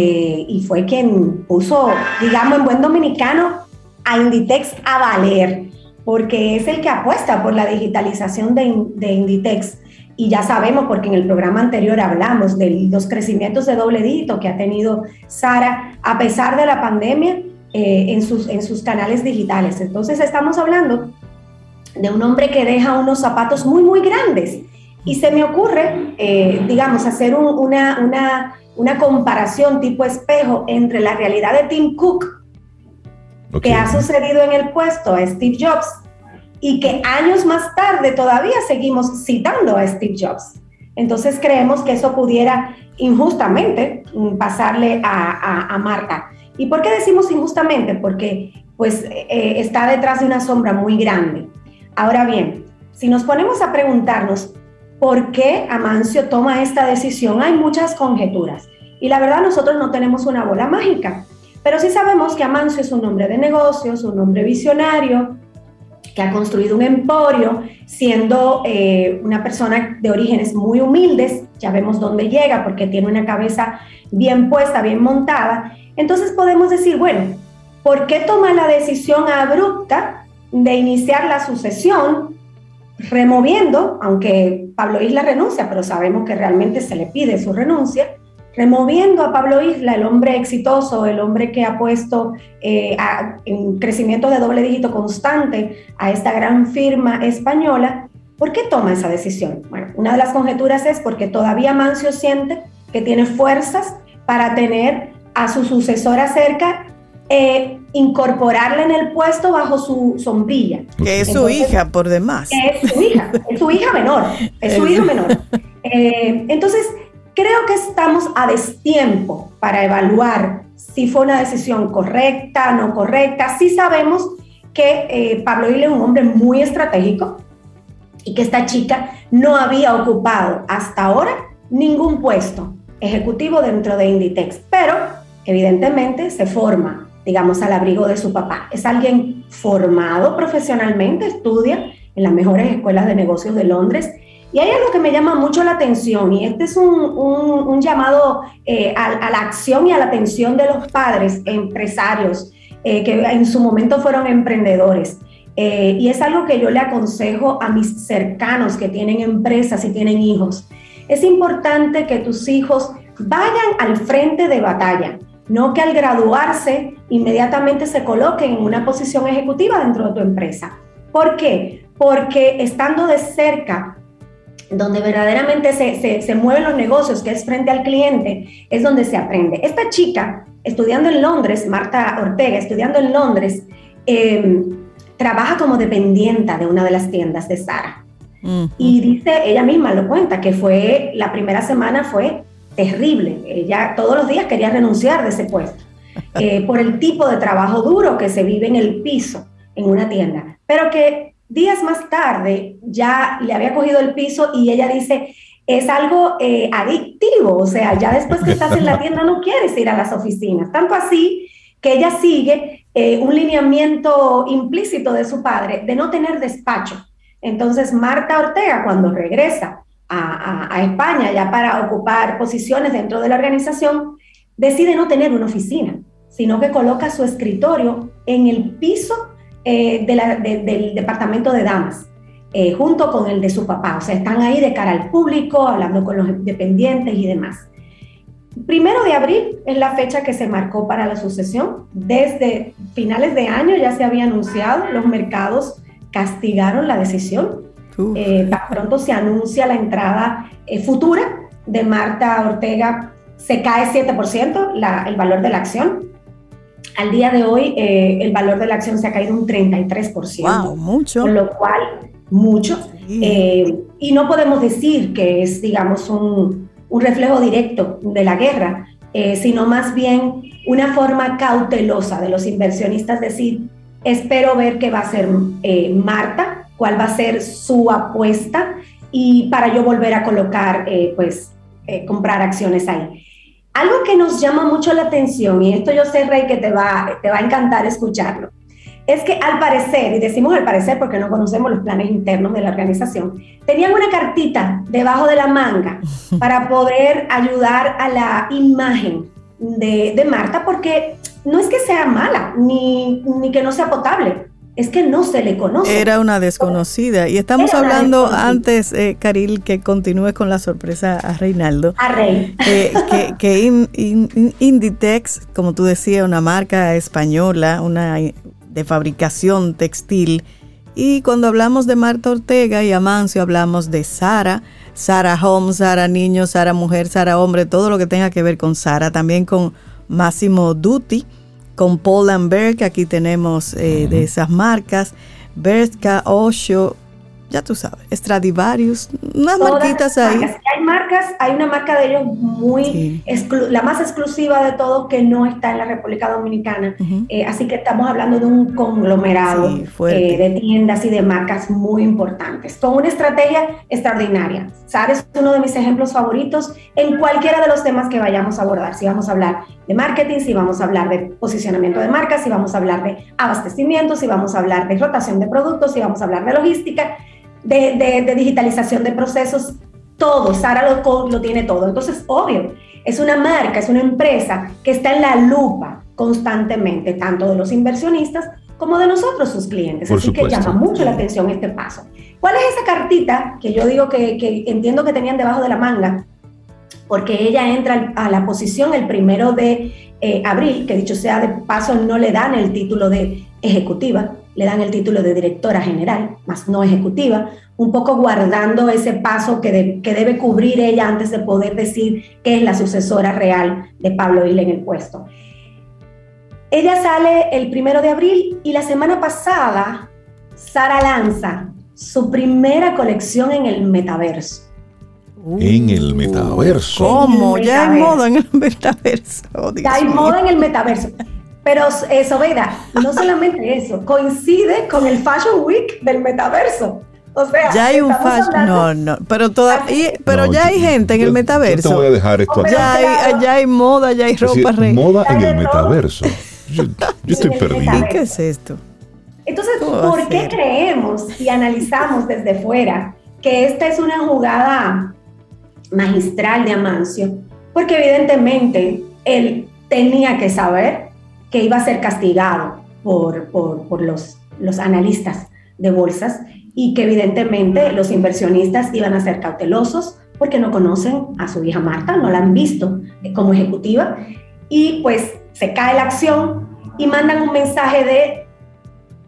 y fue quien puso, digamos en buen dominicano, a Inditex a valer, porque es el que apuesta por la digitalización de, de Inditex. Y ya sabemos, porque en el programa anterior hablamos de los crecimientos de doble dígito que ha tenido Sara a pesar de la pandemia eh, en, sus, en sus canales digitales. Entonces estamos hablando de un hombre que deja unos zapatos muy, muy grandes. Y se me ocurre, eh, digamos, hacer una, una, una, comparación tipo espejo entre la realidad de Tim Cook, que ha sucedido en el puesto a Steve Jobs, y que años más tarde todavía seguimos citando a Steve Jobs. Entonces creemos que eso pudiera injustamente mm, pasarle a, a, Marta. ¿Y por qué decimos injustamente? Porque pues eh, está detrás de una sombra muy grande. Ahora bien, si nos ponemos a preguntarnos por qué Amancio toma esta decisión, hay muchas conjeturas. Y la verdad nosotros no tenemos una bola mágica, pero sí sabemos que Amancio es un hombre de negocios, un hombre visionario, que ha construido un emporio, siendo eh, una persona de orígenes muy humildes, ya vemos dónde llega porque tiene una cabeza bien puesta, bien montada, entonces podemos decir, bueno, ¿por qué toma la decisión abrupta de iniciar la sucesión, removiendo, aunque Pablo Isla renuncia, pero sabemos que realmente se le pide su renuncia, removiendo a Pablo Isla, el hombre exitoso, el hombre que ha puesto eh, en crecimiento de doble dígito constante a esta gran firma española, ¿por qué toma esa decisión? Bueno, una de las conjeturas es porque todavía Mancio siente que tiene fuerzas para tener a su sucesora cerca e incorporarla en el puesto bajo su sombrilla. Que es su hija, por demás. Es su hija, es su hija menor, es su [laughs] hija menor. Eh, entonces, Creo que estamos a destiempo para evaluar si fue una decisión correcta, no correcta. Sí sabemos que eh, Pablo Ile es un hombre muy estratégico y que esta chica no había ocupado hasta ahora ningún puesto ejecutivo dentro de Inditex, pero evidentemente se forma, digamos, al abrigo de su papá. Es alguien formado profesionalmente, estudia en las mejores escuelas de negocios de Londres y hay algo que me llama mucho la atención y este es un, llamado eh, a, la acción y a la atención de los padres empresarios eh, que en su momento fueron emprendedores. Eh, y es algo que yo le aconsejo a mis cercanos que tienen empresas y tienen hijos. Es importante que tus hijos vayan al frente de batalla, no que al graduarse inmediatamente se coloquen en una posición ejecutiva dentro de tu empresa. ¿Por qué? Porque estando de cerca donde verdaderamente se, mueven los negocios, que es frente al cliente, es donde se aprende. Esta chica, estudiando en Londres, Marta Ortega, estudiando en Londres, em, trabaja como dependienta de una de las tiendas de Sara. Y dice, ella misma lo cuenta, que fue, la primera semana fue terrible. Ella todos los días quería renunciar de ese puesto [laughs] eh, por el tipo de trabajo duro que se vive en el piso en una tienda, pero que Días más tarde ya le había cogido el piso y ella dice, es algo eh, adictivo, o sea, ya después que estás en la tienda no quieres ir a las oficinas. Tanto así que ella sigue eh, un lineamiento implícito de su padre de no tener despacho. Entonces, Marta Ortega, cuando regresa a, a España ya para ocupar posiciones dentro de la organización, decide no tener una oficina, sino que coloca su escritorio en el piso eh, del departamento de damas, eh, junto con el de su papá. O sea, están ahí de cara al público, hablando con los dependientes y demás. Primero de abril es la fecha que se marcó para la sucesión. Desde finales de año ya se había anunciado, los mercados castigaron la decisión. Eh, tan pronto se anuncia la entrada futura de Marta Ortega, se cae 7% el valor de la acción. Al día de hoy, eh, el valor de la acción se ha caído un 33%. Wow, mucho. Con lo cual, mucho. Eh, y no podemos decir que es, digamos, un, un reflejo directo de la guerra, eh, sino más bien una forma cautelosa de los inversionistas decir, espero ver qué va a hacer Marta, cuál va a ser su apuesta y para yo volver a colocar, pues, comprar acciones ahí. Algo que nos llama mucho la atención, y esto yo sé, Rey, que te va, te va a encantar escucharlo. es que al parecer, y decimos al parecer porque no conocemos los planes internos de la organización, tenían una cartita debajo de la manga [laughs] para poder ayudar a la imagen de, de Marta, porque no es que sea mala, ni, ni que no sea potable, es que no se le conoce. Era una desconocida. Y estamos hablando antes, eh, Caril, que continúe con la sorpresa a Reinaldo. A Rey. Eh, que, que Inditex, como tú decías, una marca española, una de fabricación textil. Y cuando hablamos de Marta Ortega y Amancio, hablamos de Sara, Sara Home, Sara Niño, Sara Mujer, Sara Hombre, todo lo que tenga que ver con Sara. También con Máximo Duty con Paul Lambert, que aquí tenemos eh, de esas marcas, Berska, Osho, ya tú sabes, Stradivarius, unas marquitas ahí. Hay marcas, hay una marca de ellos muy, la más exclusiva de todo que no está en la República Dominicana. Eh, así que estamos hablando de un conglomerado eh, de tiendas y de marcas muy importantes, con una estrategia extraordinaria. Sabes, uno de mis ejemplos favoritos en cualquiera de los temas que vayamos a abordar. Si vamos a hablar de marketing, si vamos a hablar de posicionamiento de marcas, si vamos a hablar de abastecimiento, si vamos a hablar de rotación de productos, si vamos a hablar de logística de, digitalización de procesos, todo, Sara lo, lo tiene todo. Entonces, obvio, es una marca, es una empresa que está en la lupa constantemente, tanto de los inversionistas como de nosotros, sus clientes. Así que llama mucho la atención este paso. ¿Cuál es esa cartita que yo digo que, que, entiendo que tenían debajo de la manga? Porque ella entra a la posición el primero de eh, abril, que dicho sea de paso no le dan el título de ejecutiva, le dan el título de directora general, más no ejecutiva, un poco guardando ese paso que, que debe cubrir ella antes de poder decir que es la sucesora real de Pablo Ile en el puesto. Ella sale el primero de abril y la semana pasada Sara lanza su primera colección en el metaverso. en el metaverso. ¿Cómo? Ya hay moda en el metaverso. ya hay moda en el metaverso. Pero eso, vea, no solamente eso, coincide con el Fashion Week del metaverso. O sea, ya hay un fashion, no, no, pero todavía, pero ya hay gente en el metaverso. Yo te voy a dejar esto aquí. Ya hay, ya hay moda, ya hay ropa. Es moda en el metaverso. Yo, estoy perdido. ¿Y qué es esto? Entonces, ¿por qué creemos y analizamos desde fuera que esta es una jugada magistral de Amancio? Porque evidentemente él tenía que saber que iba a ser castigado por, por, los, los analistas de bolsas y que evidentemente los inversionistas iban a ser cautelosos porque no conocen a su hija Marta, no la han visto como ejecutiva. Y pues se cae la acción y mandan un mensaje de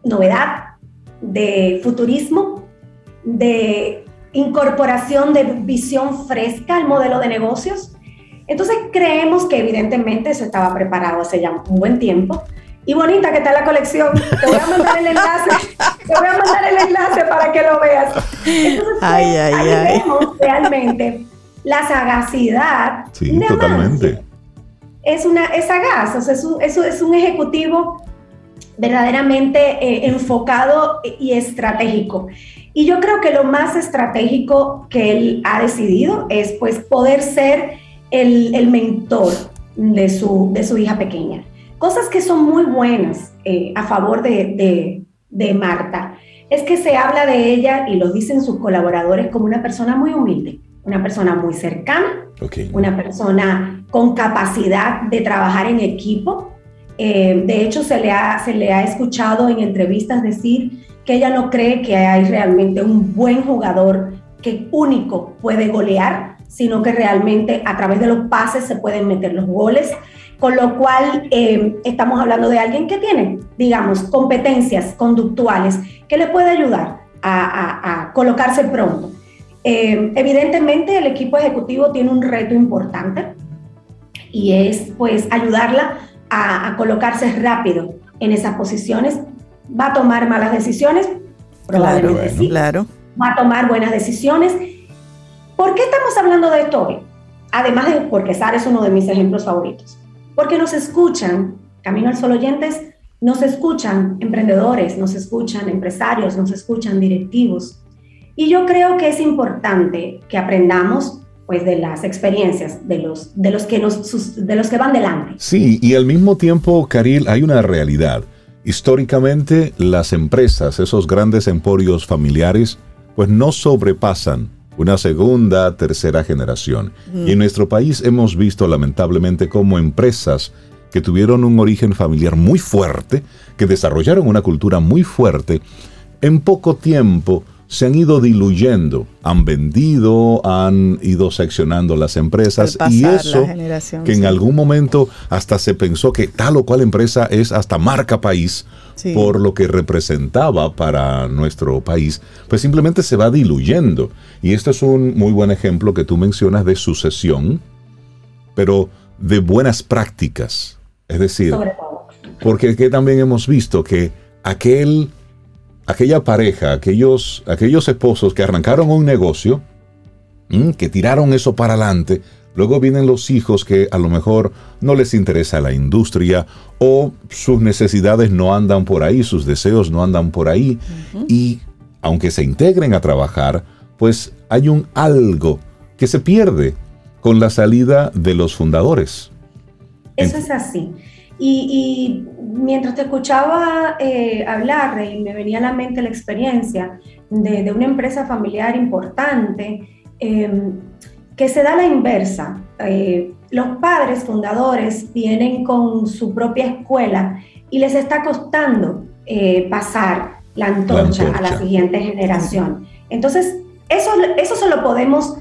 novedad, de futurismo, de incorporación de visión fresca al modelo de negocios entonces creemos que evidentemente eso estaba preparado hace ya un buen tiempo. Y bonita que está la colección. Te voy a mandar el enlace. Te voy a mandar el enlace para que lo veas. Entonces, ay, ay, ahí ay. vemos realmente la sagacidad. Sí, totalmente. Es, una, es sagaz, o sea, es un, es un ejecutivo verdaderamente eh, enfocado y estratégico. Y yo creo que lo más estratégico que él ha decidido es pues poder ser el, mentor de su, de su hija pequeña. Cosas que son muy buenas eh, a favor de, Marta es que se habla de ella y lo dicen sus colaboradores como una persona muy humilde, una persona muy cercana, una persona con capacidad de trabajar en equipo. Eh, de hecho, se le, ha, se le ha escuchado en entrevistas decir que ella no cree que hay realmente un buen jugador que único puede golear, sino que realmente a través de los pases se pueden meter los goles, con lo cual eh, estamos hablando de alguien que tiene, digamos, competencias conductuales que le puede ayudar a, colocarse pronto. Eh, evidentemente el equipo ejecutivo tiene un reto importante y es pues ayudarla a, colocarse rápido en esas posiciones. ¿Va a tomar malas decisiones? Probablemente sí. Claro. ¿Va a tomar buenas decisiones? ¿Por qué estamos hablando de esto hoy? Además de porque Sara es uno de mis ejemplos favoritos. Porque nos escuchan, Camino al Sol oyentes, nos escuchan emprendedores, nos escuchan empresarios, nos escuchan directivos. Y yo creo que es importante que aprendamos pues de las experiencias de los, de los, que, nos, de los que van delante. Sí, y al mismo tiempo, Karil, hay una realidad históricamente las empresas, esos grandes emporios familiares, pues no sobrepasan una segunda, tercera generación. Y en nuestro país hemos visto lamentablemente como empresas que tuvieron un origen familiar muy fuerte, que desarrollaron una cultura muy fuerte, en poco tiempo se han ido diluyendo, han vendido, han ido seccionando las empresas y eso que en algún momento hasta se pensó que tal o cual empresa es hasta marca país por lo que representaba para nuestro país, pues simplemente se va diluyendo. Y este es un muy buen ejemplo que tú mencionas de sucesión, pero de buenas prácticas. Es decir, porque también hemos visto que aquel aquella pareja, aquellos, aquellos esposos que arrancaron un negocio, que tiraron eso para adelante, luego vienen los hijos que a lo mejor no les interesa la industria o sus necesidades no andan por ahí, sus deseos no andan por ahí, y aunque se integren a trabajar, pues hay un algo que se pierde con la salida de los fundadores. Eso es así. Y, mientras te escuchaba eh, hablar, y me venía a la mente la experiencia de, una empresa familiar importante, em, que se da la inversa. Eh, los padres fundadores vienen con su propia escuela y les está costando eh, pasar la antorcha, a la siguiente generación. Entonces, eso, eso se lo podemos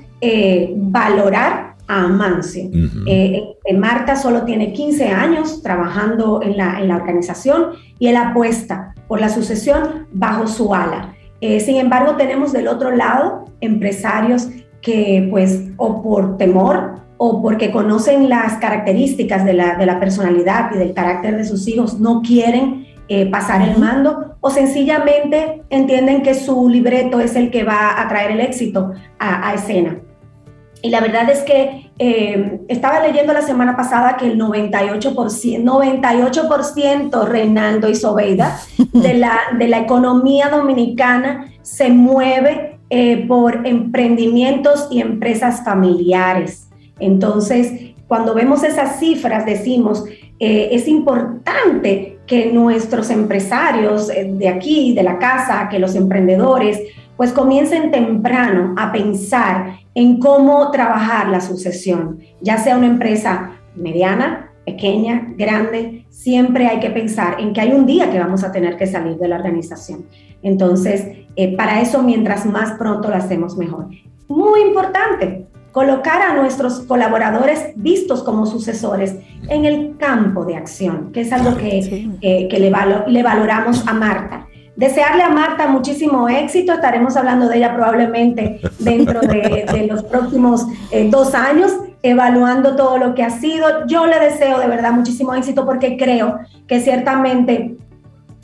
valorar a Amancio. Eh, eh, Marta solo tiene 15 años trabajando en la, en la, organización y él apuesta por la sucesión bajo su ala. Eh, sin embargo, tenemos del otro lado empresarios que pues o por temor o porque conocen las características de la, de la personalidad y del carácter de sus hijos, no quieren pasar el mando o sencillamente entienden que su libreto es el que va a traer el éxito a, a escena. Y la verdad es que eh, estaba leyendo la semana pasada que el 98%, 98% Reinaldo y Sobeida [laughs] de la, de la economía dominicana se mueve eh, por emprendimientos y empresas familiares. Entonces, cuando vemos esas cifras, decimos, eh, es importante que nuestros empresarios de aquí, de la casa, que los emprendedores, pues comiencen temprano a pensar en cómo trabajar la sucesión, ya sea una empresa mediana, pequeña, grande, siempre hay que pensar en que hay un día que vamos a tener que salir de la organización. Entonces, eh, para eso, mientras más pronto lo hacemos mejor. Muy importante, colocar a nuestros colaboradores vistos como sucesores en el campo de acción, que es algo que, que le, le valoramos a Marta. Desearle a Marta muchísimo éxito, estaremos hablando de ella probablemente dentro de, los próximos eh, dos años, evaluando todo lo que ha sido. Yo le deseo de verdad muchísimo éxito porque creo que ciertamente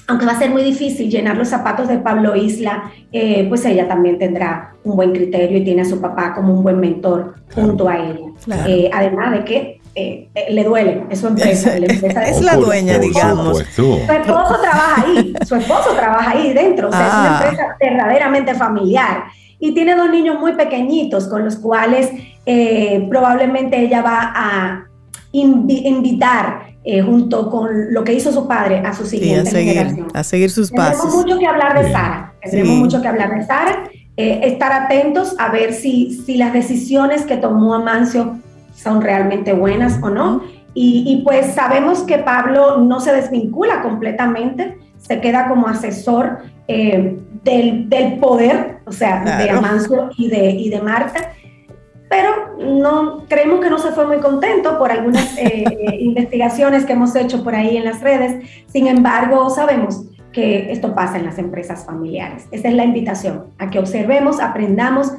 aunque va a ser muy difícil llenar los zapatos de Pablo Isla, eh, pues ella también tendrá un buen criterio y tiene a su papá como un buen mentor junto a ella. Eh, además de que eh, eh, le duele, es su empresa. es la dueña, digamos. Su esposo trabaja ahí, su esposo trabaja ahí dentro, o sea, es una ah. empresa verdaderamente familiar. Y tiene dos niños muy pequeñitos con los cuales eh, probablemente ella va a invitar junto con lo que hizo su padre a su siguiente a seguir, generación. A seguir sus pasos. Tenemos mucho que hablar de Sara. Tenemos mucho que hablar de Sara. estar atentos a ver si, si las decisiones que tomó Amancio son realmente buenas o no. Y, pues sabemos que Pablo no se desvincula completamente, se queda como asesor eh, del, del, poder, o sea, de Amancio y de, y de Marta, pero no creemos que no se fue muy contento por algunas eh, [laughs] investigaciones que hemos hecho por ahí en las redes. Sin embargo, sabemos que esto pasa en las empresas familiares. Esa es la invitación, a que observemos, aprendamos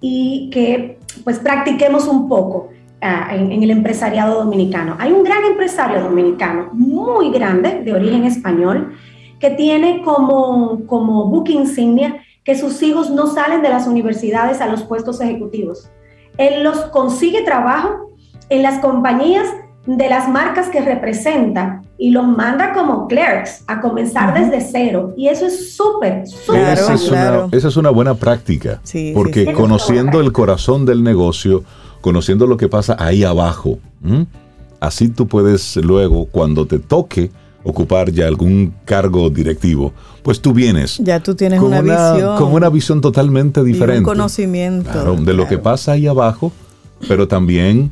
y que pues practiquemos un poco en, el empresariado dominicano. Hay un gran empresario dominicano, muy grande, de origen español, que tiene como, como book insignia que sus hijos no salen de las universidades a los puestos ejecutivos. Él los consigue trabajo en las compañías de las marcas que representa y los manda como clerks a comenzar desde cero. Y eso es súper, súper. esa, esa, es una buena práctica, porque conociendo el corazón del negocio, conociendo lo que pasa ahí abajo. Así tú puedes luego, cuando te toque ocupar ya algún cargo directivo, pues tú vienes. Ya tú tienes con una, visión. Con una visión totalmente diferente. Y un conocimiento. Claro, de lo que pasa ahí abajo, pero también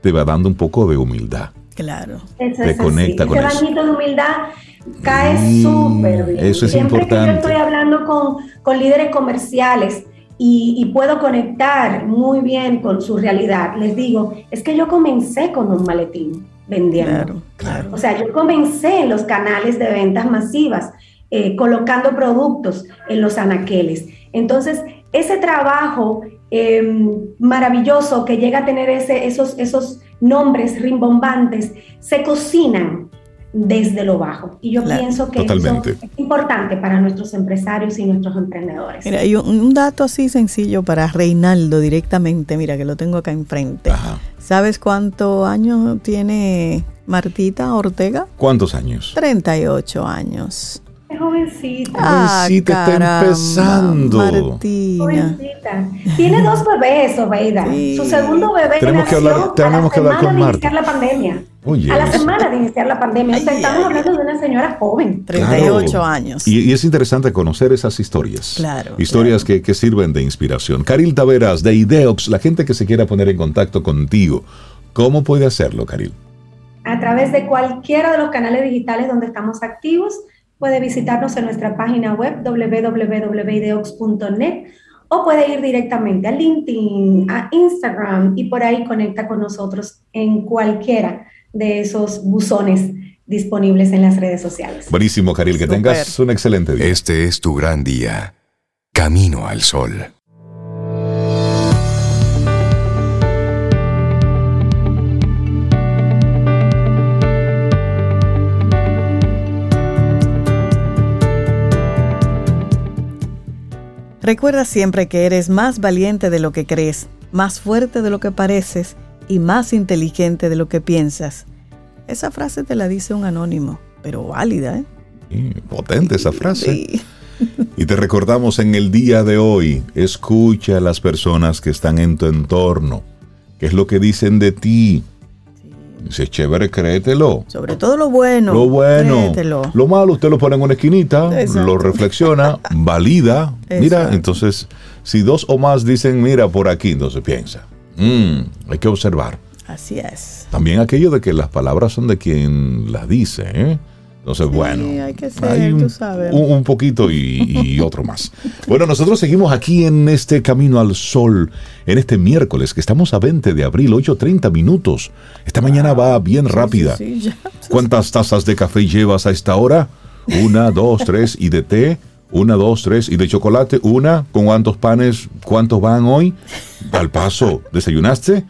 te va dando un poco de humildad. Claro. Eso Te es conecta así. con Ese eso. de humildad cae Mm, súper bien. eso es Siempre que importante. yo estoy hablando con, con líderes comerciales y, y puedo conectar muy bien con su realidad, les digo, es que yo comencé con un maletín vendiendo. Claro, claro. O sea, yo comencé en los canales de ventas masivas, eh, colocando productos en los anaqueles. Entonces, ese trabajo eh, maravilloso que llega a tener ese, esos, esos nombres rimbombantes, se cocinan desde lo bajo. Y yo Claro, pienso que totalmente. eso es importante para nuestros empresarios y nuestros emprendedores. Mira, y un, un dato así sencillo para Reinaldo directamente, mira que lo tengo acá enfrente. Ajá. ¿Sabes cuántos años tiene Martita Ortega? ¿Cuántos años? 38 años. Es jovencita. Ah, Jovencita, está empezando. Martina. Jovencita. Tiene dos bebés, Obeida. Sí. Su segundo bebé Tenemos que nació hablar- tenemos a la que hablar semana con Marta. iniciar la pandemia. A la semana de iniciar la pandemia. O sea, Ay, estamos ay, hablando de una señora joven. 38 Claro. años. Y, y es interesante conocer esas historias. Claro, Historias Que, que sirven de inspiración. Caril Taveras, de Ideox, la gente que se quiera poner en contacto contigo, ¿cómo puede hacerlo, Caril? A través de cualquiera de los canales digitales donde estamos activos, puede visitarnos en nuestra página web www.ideox.net o puede ir directamente a LinkedIn, a Instagram y por ahí conecta con nosotros en cualquiera de esos buzones disponibles en las redes sociales. Buenísimo, Caril, que tengas un excelente día. Este es tu gran día. Camino al sol. Recuerda siempre que eres más valiente de lo que crees, más fuerte de lo que pareces y más inteligente de lo que piensas. Esa frase te la dice un anónimo, pero válida, ¿eh? Sí, potente esa frase. Sí. [laughs] Y te recordamos en el día de hoy, escucha a las personas que están en tu entorno. ¿Qué es lo que dicen de ti? Si es chévere, créetelo. Sobre todo lo bueno. lo bueno. créetelo. Lo malo, usted lo pone en una esquinita, Exacto. lo reflexiona, [laughs] valida. Mira, entonces, si dos o más dicen, mira, por aquí, entonces piensa. Mm, hay que observar. Así es. También aquello de que las palabras son de quien las dice, ¿eh? Entonces, bueno, hay que ser, hay un, tú sabes. un- un poquito y, y [laughs] otro más. Bueno, nosotros seguimos aquí en este Camino al Sol, en este miércoles, que estamos a 20 de abril, 8.30 minutos. Esta mañana va bien rápida. Sí. [laughs] ¿Cuántas tazas de café llevas a esta hora? Una, dos, tres, y de té. Una, dos, tres, y de chocolate. Una, ¿con cuántos panes? ¿Cuántos van hoy? Al paso, ¿desayunaste?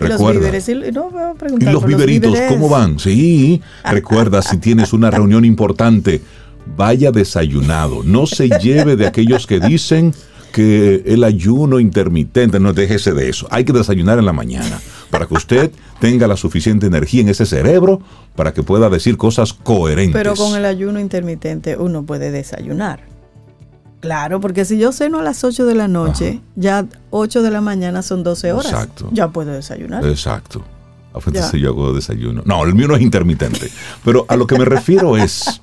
Y Los Recuerda. víveres, y, no, voy a Y preguntar los viveritos. ¿cómo van? Sí, [laughs] recuerda, si tienes una reunión importante, vaya desayunado. No se lleve de aquellos que dicen que el ayuno intermitente, no déjese de eso. Hay que desayunar en la mañana para que usted tenga la suficiente energía en ese cerebro para que pueda decir cosas coherentes. Pero con el ayuno intermitente uno puede desayunar. Claro, porque si yo ceno a las 8 de la noche, ya 8 de la mañana son 12 horas. Exacto. Ya puedo desayunar. Exacto. A veces Ya. yo hago desayuno. No, el mío no es intermitente. Pero a lo que me refiero es,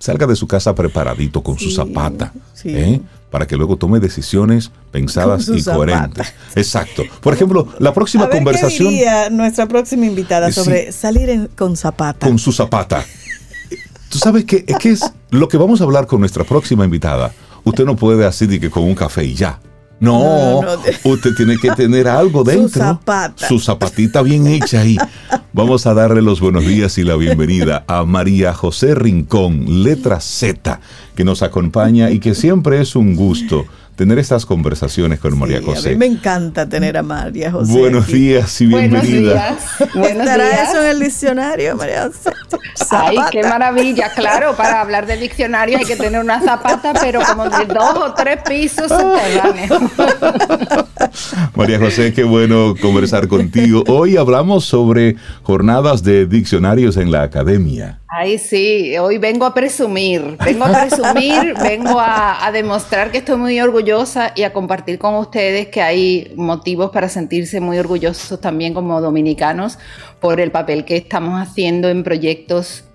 salga de su casa preparadito con su zapata, sí. ¿eh? para que luego tome decisiones pensadas y coherentes. zapata. Exacto. Por ejemplo, la próxima a ver, conversación ¿qué diría nuestra próxima invitada Eh, sí. sobre salir en- con zapata? con su zapata. Tú sabes que es que es lo que vamos a hablar con nuestra próxima invitada. Usted no puede así de que con un café y ya. No, No, no, no. usted tiene que tener algo [laughs] Su dentro. zapata. Su zapatita bien hecha ahí. Vamos a darle los buenos días y la bienvenida a María José Rincón, letra Z, que nos acompaña y que siempre es un gusto tener estas conversaciones con María José. A mí me encanta tener a María José. Buenos aquí. días y Buenos bienvenida. días. [laughs] Buenos ¿Estará días. eso en el diccionario, María José? Ay, qué maravilla. Claro, para hablar de diccionario hay que tener una zapata, pero como de dos o tres pisos subterráneos. [laughs] María José, qué bueno conversar contigo. Hoy hablamos sobre jornadas de diccionarios en la academia. Ay, sí, hoy vengo a presumir, vengo a presumir, [laughs] vengo a, a demostrar que estoy muy orgullosa y a compartir con ustedes que hay motivos para sentirse muy orgullosos también como dominicanos por el papel que estamos haciendo en proyectos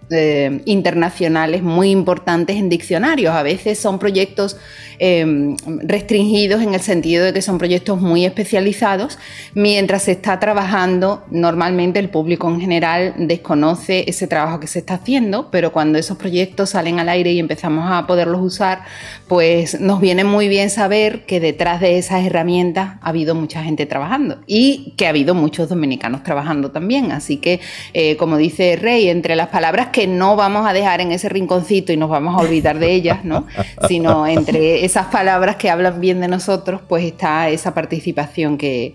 internacionales muy importantes en diccionarios. A veces son proyectos em, restringidos en el sentido de que son proyectos muy especializados, mientras se está trabajando, normalmente el público en general desconoce ese trabajo que se está haciendo, pero cuando esos proyectos salen al aire y empezamos a poderlos usar, pues nos viene muy bien saber que detrás de esas herramientas ha habido mucha gente trabajando y que ha habido muchos dominicanos trabajando también. Así que, eh, como dice Rey, entre las palabras que no vamos a dejar en ese rinconcito y nos vamos a olvidar de ellas, ¿no? Sino entre esas palabras que hablan bien de nosotros, pues está esa participación que,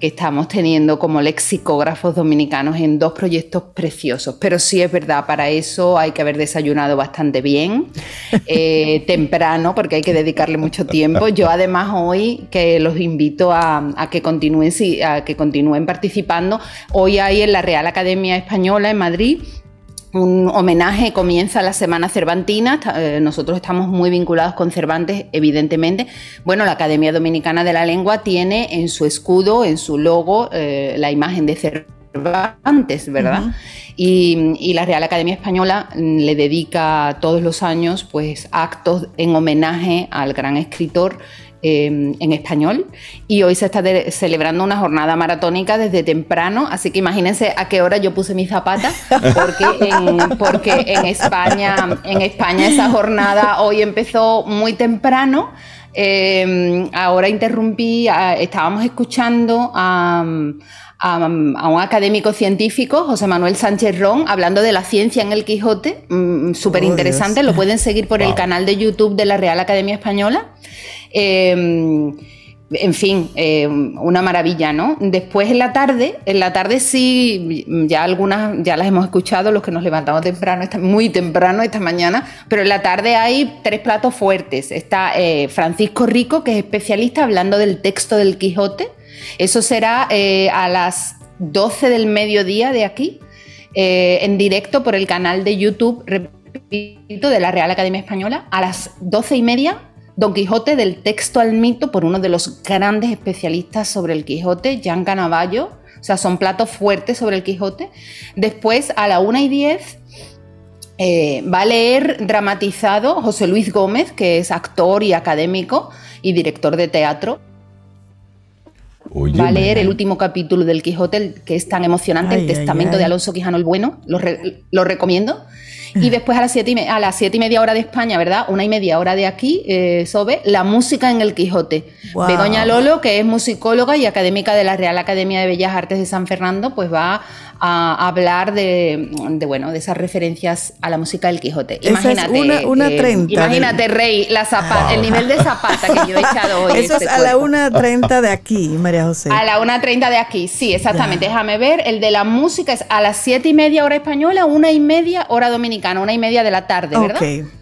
estamos teniendo como lexicógrafos dominicanos en dos proyectos preciosos. Pero sí es verdad, para eso hay que haber desayunado bastante bien, eh, [laughs] temprano, porque hay que dedicarle mucho tiempo. Yo además hoy que los invito a, a, que continúen, a que continúen participando, hoy hay en la Real Academia Española en Madrid un homenaje comienza la Semana Cervantina. Eh, nosotros estamos muy vinculados con Cervantes, evidentemente. Bueno, la Academia Dominicana de la Lengua tiene en su escudo, en su logo, eh, la imagen de Cervantes, ¿verdad? y, y, la Real Academia Española mm, le dedica todos los años pues, actos en homenaje al gran escritor Em, en español y hoy se está celebrando una jornada maratónica desde temprano, así que imagínense a qué hora yo puse mis zapatas, porque en, porque en España, en España esa jornada hoy empezó muy temprano. Em, ahora interrumpí, estábamos escuchando a, un académico científico, José Manuel Sánchez Ron, hablando de la ciencia en el Quijote, mm, súper interesante, lo pueden seguir por el canal de YouTube de la Real Academia Española. Em, en fin, em, una maravilla, ¿no? Después en la tarde, en la tarde sí, ya algunas ya las hemos escuchado, los que nos levantamos temprano, muy temprano esta mañana, pero en la tarde hay tres platos fuertes. Está eh, Francisco Rico, que es especialista hablando del texto del Quijote. Eso será eh, a las 12 del mediodía de aquí, eh, en directo por el canal de YouTube, repito, de la Real Academia Española, a las 12 y media Don Quijote del texto al mito por uno de los grandes especialistas sobre el Quijote, Jean Canavallo. O sea, son platos fuertes sobre el Quijote. Después, a la una y 10, eh, va a leer dramatizado José Luis Gómez, que es actor y académico y director de teatro. va a leer el último capítulo del Quijote, que es tan emocionante, el testamento de Alonso Quijano el Bueno. lo recomiendo. Y después a las siete y, a las siete y media hora de España, ¿verdad? Una y media hora de aquí, eh, Sobe, la música en el Quijote. Begoña Lolo, que es musicóloga y académica de la Real Academia de Bellas Artes de San Fernando, pues va a hablar de, bueno, de esas referencias a la música del Quijote. Imagínate. una, una 30 imagínate, Rey, la zapata, el nivel de zapata que yo he echado hoy. Eso es este a la 1.30 de aquí, María José. A la 1.30 de aquí, sí, exactamente. Déjame ver. El de la música es a las 7 y media hora española, una y media hora dominicana, una y media de la tarde, ¿verdad?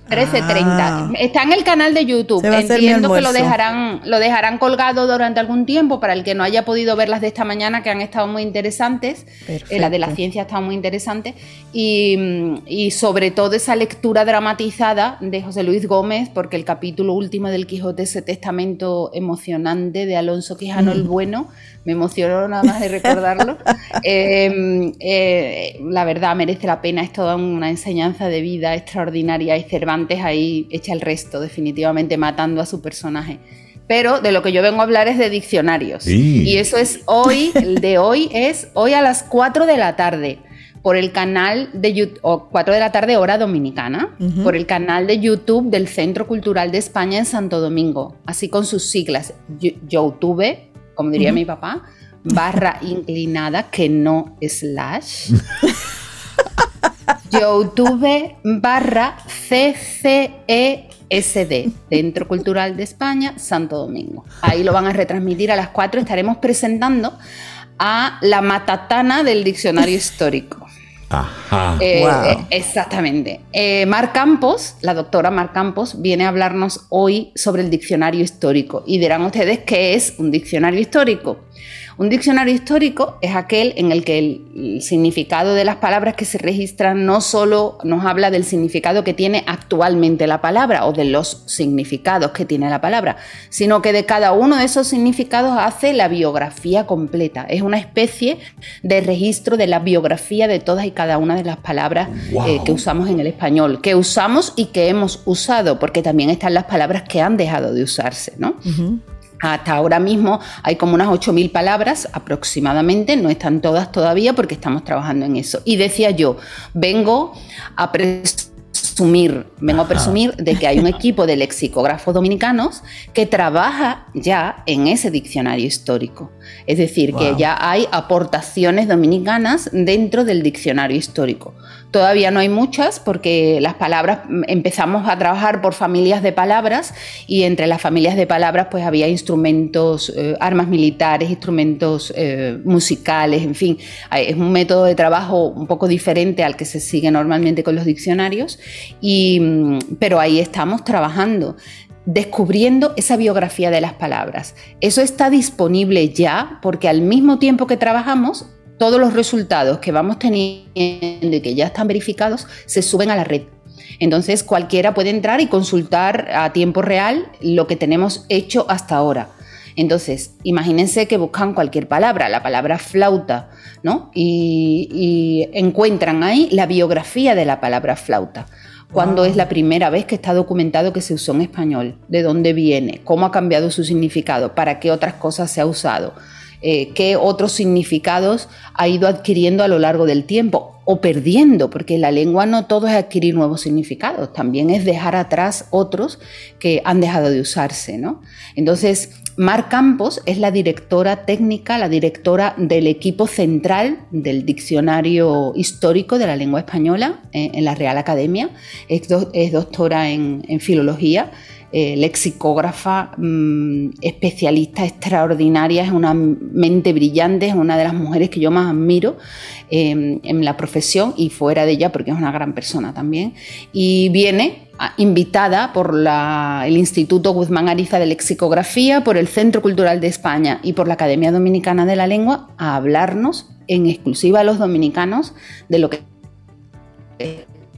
13.30. Ah. Está en el canal de YouTube. Entiendo que lo dejarán, lo dejarán colgado durante algún tiempo para el que no haya podido ver las de esta mañana, que han estado muy interesantes. Eh, la de la ciencia ha estado muy interesante. Y, sobre todo esa lectura dramatizada de José Luis Gómez, porque el capítulo último del Quijote, ese testamento emocionante de Alonso Quijano el mm. Bueno, me emocionó nada más de recordarlo. [laughs] Em, eh, la verdad merece la pena, es toda una enseñanza de vida extraordinaria y Cervantes ahí echa el resto, definitivamente matando a su personaje. Pero de lo que yo vengo a hablar es de diccionarios. Y eso es hoy, el de hoy es hoy a las 4 de la tarde por el canal de YouTube, o 4 de la tarde hora dominicana, por el canal de YouTube del Centro Cultural de España en Santo Domingo, así con sus siglas, YouTube como diría mi papá, barra inclinada que no slash. [laughs] YouTube barra CCESD, Centro Cultural de España, Santo Domingo. Ahí lo van a retransmitir a las 4. Estaremos presentando a la matatana del diccionario histórico. Ajá. Eh, eh, exactamente. Eh, Mar Campos, la doctora Mar Campos, viene a hablarnos hoy sobre el diccionario histórico. Y dirán ustedes qué es un diccionario histórico. Un diccionario histórico es aquel en el que el significado de las palabras que se registran no solo nos habla del significado que tiene actualmente la palabra o de los significados que tiene la palabra, sino que de cada uno de esos significados hace la biografía completa. Es una especie de registro de la biografía de todas y cada una de las palabras eh, que usamos en el español, que usamos y que hemos usado, porque también están las palabras que han dejado de usarse, ¿no? Hasta ahora mismo hay como unas 8.000 palabras aproximadamente, no están todas todavía porque estamos trabajando en eso. Y decía yo, vengo a presumir, vengo a presumir de que hay un equipo de lexicógrafos dominicanos que trabaja ya en ese diccionario histórico. Es decir, que ya hay aportaciones dominicanas dentro del diccionario histórico. Todavía no hay muchas porque las palabras mm, empezamos a trabajar por familias de palabras y entre las familias de palabras pues había instrumentos, eh, armas militares, instrumentos eh, musicales, en fin, es un método de trabajo un poco diferente al que se sigue normalmente con los diccionarios, y, mm, pero ahí estamos trabajando descubriendo esa biografía de las palabras. Eso está disponible ya porque al mismo tiempo que trabajamos, todos los resultados que vamos teniendo y que ya están verificados se suben a la red. Entonces cualquiera puede entrar y consultar a tiempo real lo que tenemos hecho hasta ahora. Entonces, imagínense que buscan cualquier palabra, la palabra flauta, ¿no? Y, encuentran ahí la biografía de la palabra flauta. ¿Cuándo es la primera vez que está documentado que se usó en español? ¿De dónde viene? ¿Cómo ha cambiado su significado? ¿Para qué otras cosas se ha usado? Eh, qué otros significados ha ido adquiriendo a lo largo del tiempo o perdiendo, porque la lengua no todo es adquirir nuevos significados, también es dejar atrás otros que han dejado de usarse. ¿no? Entonces, Mar Campos es la directora técnica, la directora del equipo central del Diccionario Histórico de la Lengua Española eh, en la Real Academia, es, doctora en Filología eh, lexicógrafa, mm, especialista extraordinaria, es una mente brillante, es una de las mujeres que yo más admiro em, en la profesión y fuera de ella, porque es una gran persona también. Y viene invitada por el Instituto Guzmán Ariza de Lexicografía, por el Centro Cultural de España y por la Academia Dominicana de la Lengua a hablarnos en exclusiva a los dominicanos de lo que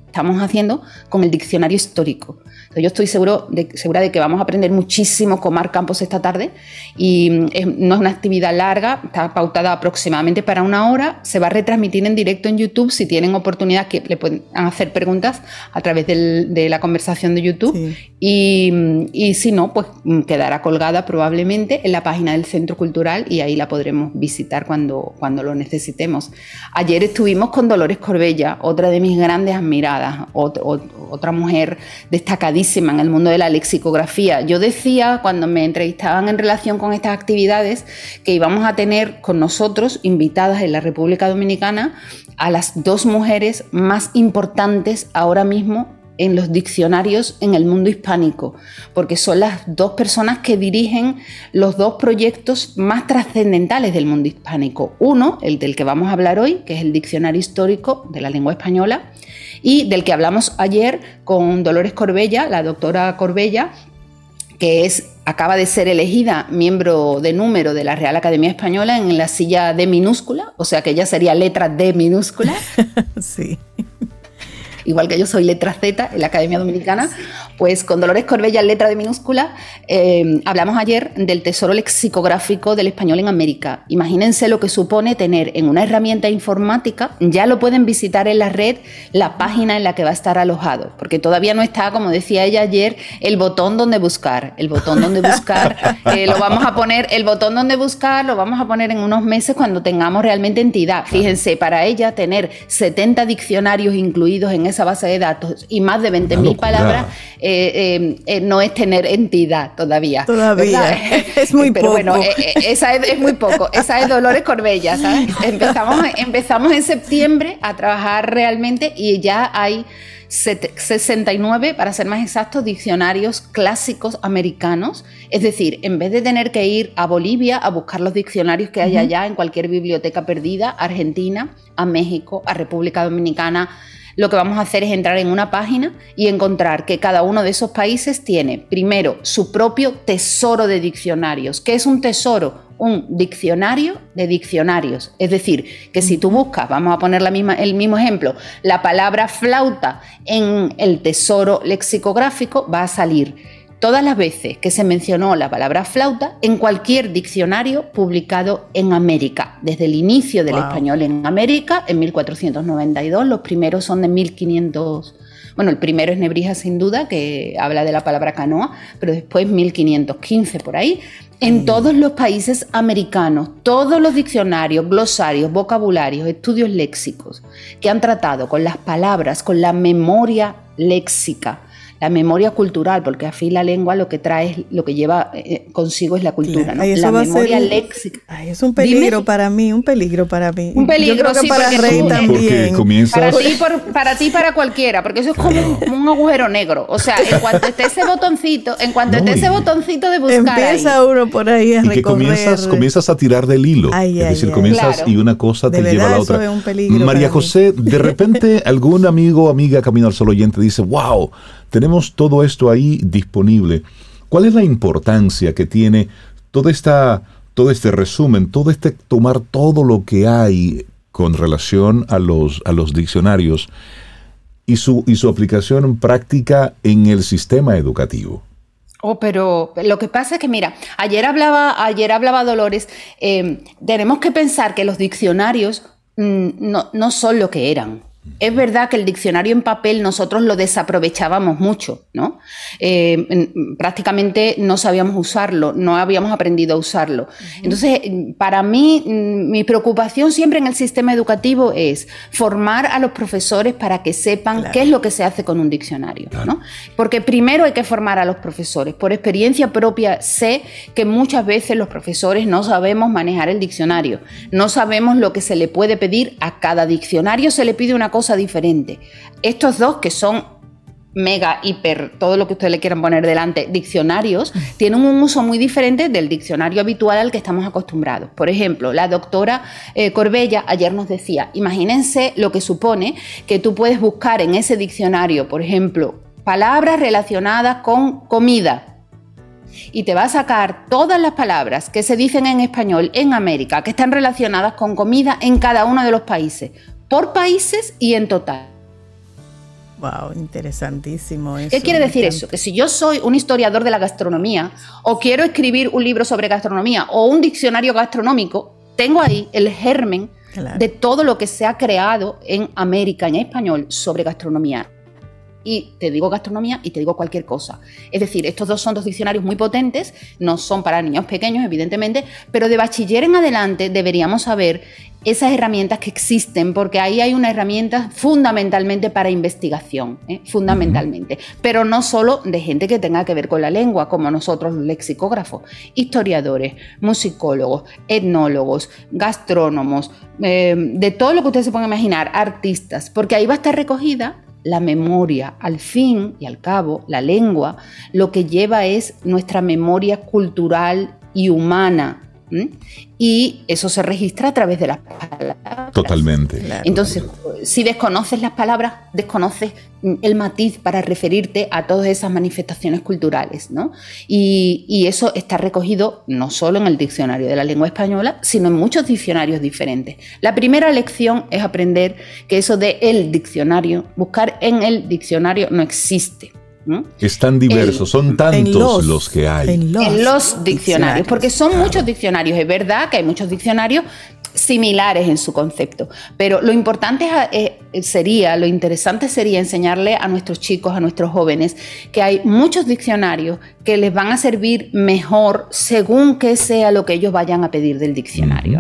estamos haciendo con el diccionario histórico. Yo estoy seguro de, segura de que vamos a aprender muchísimo con Mar Campos esta tarde. Y mm, no es una actividad larga, está pautada aproximadamente para una hora, se va a retransmitir en directo en YouTube. Si tienen oportunidad que le pueden hacer preguntas a través de la conversación de YouTube. Y, mm, y, si no, pues mm, quedará colgada probablemente en la página del Centro Cultural y ahí la podremos visitar cuando, cuando lo necesitemos. Ayer estuvimos con Dolores Corbella, otra de mis grandes admiradas otra mujer destacadísima en el mundo de la lexicografía. Yo decía cuando me entrevistaban en relación con estas actividades que íbamos a tener con nosotros invitadas en la República Dominicana a las dos mujeres más importantes ahora mismo en los diccionarios en el mundo hispánico, porque son las dos personas que dirigen los dos proyectos más trascendentales del mundo hispánico. Uno, el del que vamos a hablar hoy, que es el Diccionario Histórico de la Lengua Española, y del que hablamos ayer con Dolores Corbella, la doctora Corbella, que es, acaba de ser elegida miembro de número de la Real Academia Española en la silla D minúscula, o sea que ella sería letra D minúscula. [laughs] sí igual que yo soy letra Z en la Academia Dominicana, pues con Dolores Corbella, letra de minúscula, eh, hablamos ayer del tesoro lexicográfico del español en América. Imagínense lo que supone tener en una herramienta informática, ya lo pueden visitar en la red, la página en la que va a estar alojado, porque todavía no está, como decía ella ayer, el botón donde buscar. El botón donde buscar [laughs] eh, lo vamos a poner, el botón donde buscar lo vamos a poner en unos meses cuando tengamos realmente entidad. Fíjense, para ella tener 70 diccionarios incluidos en esa base de datos y más de 20.000 palabras, eh, eh, eh, no es tener entidad todavía. Todavía. [laughs] Es muy Pero poco. bueno, esa es, muy poco. Esa es Dolores Corbella, [laughs] Empezamos, empezamos en septiembre a trabajar realmente y ya hay 69, para ser más exactos, diccionarios clásicos americanos. Es decir, en vez de tener que ir a Bolivia a buscar los diccionarios que hay allá en cualquier biblioteca perdida, Argentina, a México, a República Dominicana, lo que vamos a hacer es entrar en una página y encontrar que cada uno de esos países tiene, primero, su propio tesoro de diccionarios. ¿Qué es un tesoro? Un diccionario de diccionarios. Es decir, que si tú buscas, vamos a poner la misma, el mismo ejemplo, la palabra flauta en el tesoro lexicográfico va a salir todas las veces que se mencionó la palabra flauta en cualquier diccionario publicado en América, desde el inicio del español en América, en 1492, los primeros son de 1500. Bueno, el primero es Nebrija sin duda, que habla de la palabra canoa, pero después 1515 por ahí. En todos los países americanos, todos los diccionarios, glosarios, vocabularios, estudios léxicos que han tratado con las palabras, con la memoria léxica, la memoria cultural, porque a fin la lengua lo que trae, lo que lleva eh, consigo es la cultura, ¿no? la memoria léxica. es un peligro para mí, un peligro para mí. Un peligro, sí, para Rey también. Para ti, para ti, para cualquiera, porque eso es como un, agujero negro. O sea, en cuanto esté ese botoncito, en cuanto esté ese botoncito de buscar Empieza uno por ahí a y que comienzas, comienzas a tirar del hilo. es decir, comienzas y una cosa te lleva a la otra. María José, de repente [laughs] algún amigo o amiga Camino al Sol oyente dice, wow, tenemos todo esto ahí disponible. ¿Cuál es la importancia que tiene toda esta, todo este resumen, todo este tomar todo lo que hay con relación a los, a los diccionarios y su, y su aplicación práctica en el sistema educativo? Oh, pero lo que pasa es que, mira, ayer hablaba, ayer hablaba Dolores, eh, tenemos que pensar que los diccionarios mm, no, no son lo que eran. Es verdad que el diccionario en papel nosotros lo desaprovechábamos mucho, ¿no? Eh, prácticamente no sabíamos usarlo, no habíamos aprendido a usarlo. Entonces, para mí, mm, mi preocupación siempre en el sistema educativo es formar a los profesores para que sepan qué es lo que se hace con un diccionario, ¿no? Porque primero hay que formar a los profesores. Por experiencia propia sé que muchas veces los profesores no sabemos manejar el diccionario, no sabemos lo que se le puede pedir a cada diccionario, se le pide una cosa diferente. Estos dos que son mega, hiper, todo lo que ustedes le quieran poner delante, diccionarios, tienen un uso muy diferente del diccionario habitual al que estamos acostumbrados. Por ejemplo, la doctora eh, Corbella ayer nos decía, imagínense lo que supone que tú puedes buscar en ese diccionario, por ejemplo, palabras relacionadas con comida. Y te va a sacar todas las palabras que se dicen en español en América, que están relacionadas con comida en cada uno de los países por países y en total. Wow, interesantísimo eso. ¿Qué quiere decir eso? Que si yo soy un historiador de la gastronomía o quiero escribir un libro sobre gastronomía o un diccionario gastronómico, tengo ahí el germen de todo lo que se ha creado en América en español sobre gastronomía y te digo gastronomía y te digo cualquier cosa. Es decir, estos dos son dos diccionarios muy potentes, no son para niños pequeños, evidentemente, pero de bachiller en adelante deberíamos saber esas herramientas que existen, porque ahí hay una herramienta fundamentalmente para investigación, ¿eh? fundamentalmente, pero no solo de gente que tenga que ver con la lengua, como nosotros los lexicógrafos, historiadores, musicólogos, etnólogos, gastrónomos, eh, de todo lo que ustedes se pueden imaginar, artistas, porque ahí va a estar recogida la memoria. Al fin y al cabo, la lengua lo que lleva es nuestra memoria cultural y humana. Y eso se registra a través de las palabras. Totalmente. Entonces, si desconoces las palabras, desconoces el matiz para referirte a todas esas manifestaciones culturales, ¿no? Y, y, eso está recogido no solo en el diccionario de la lengua española, sino en muchos diccionarios diferentes. La primera lección es aprender que eso de el diccionario, buscar en el diccionario no existe. Es tan diverso, son tantos los, que hay. En los, diccionarios, porque son muchos diccionarios. Es verdad que hay muchos diccionarios similares en su concepto. Pero lo importante eh, sería, lo interesante sería enseñarle a nuestros chicos, a nuestros jóvenes, que hay muchos diccionarios que les van a servir mejor según que sea lo que ellos vayan a pedir del diccionario.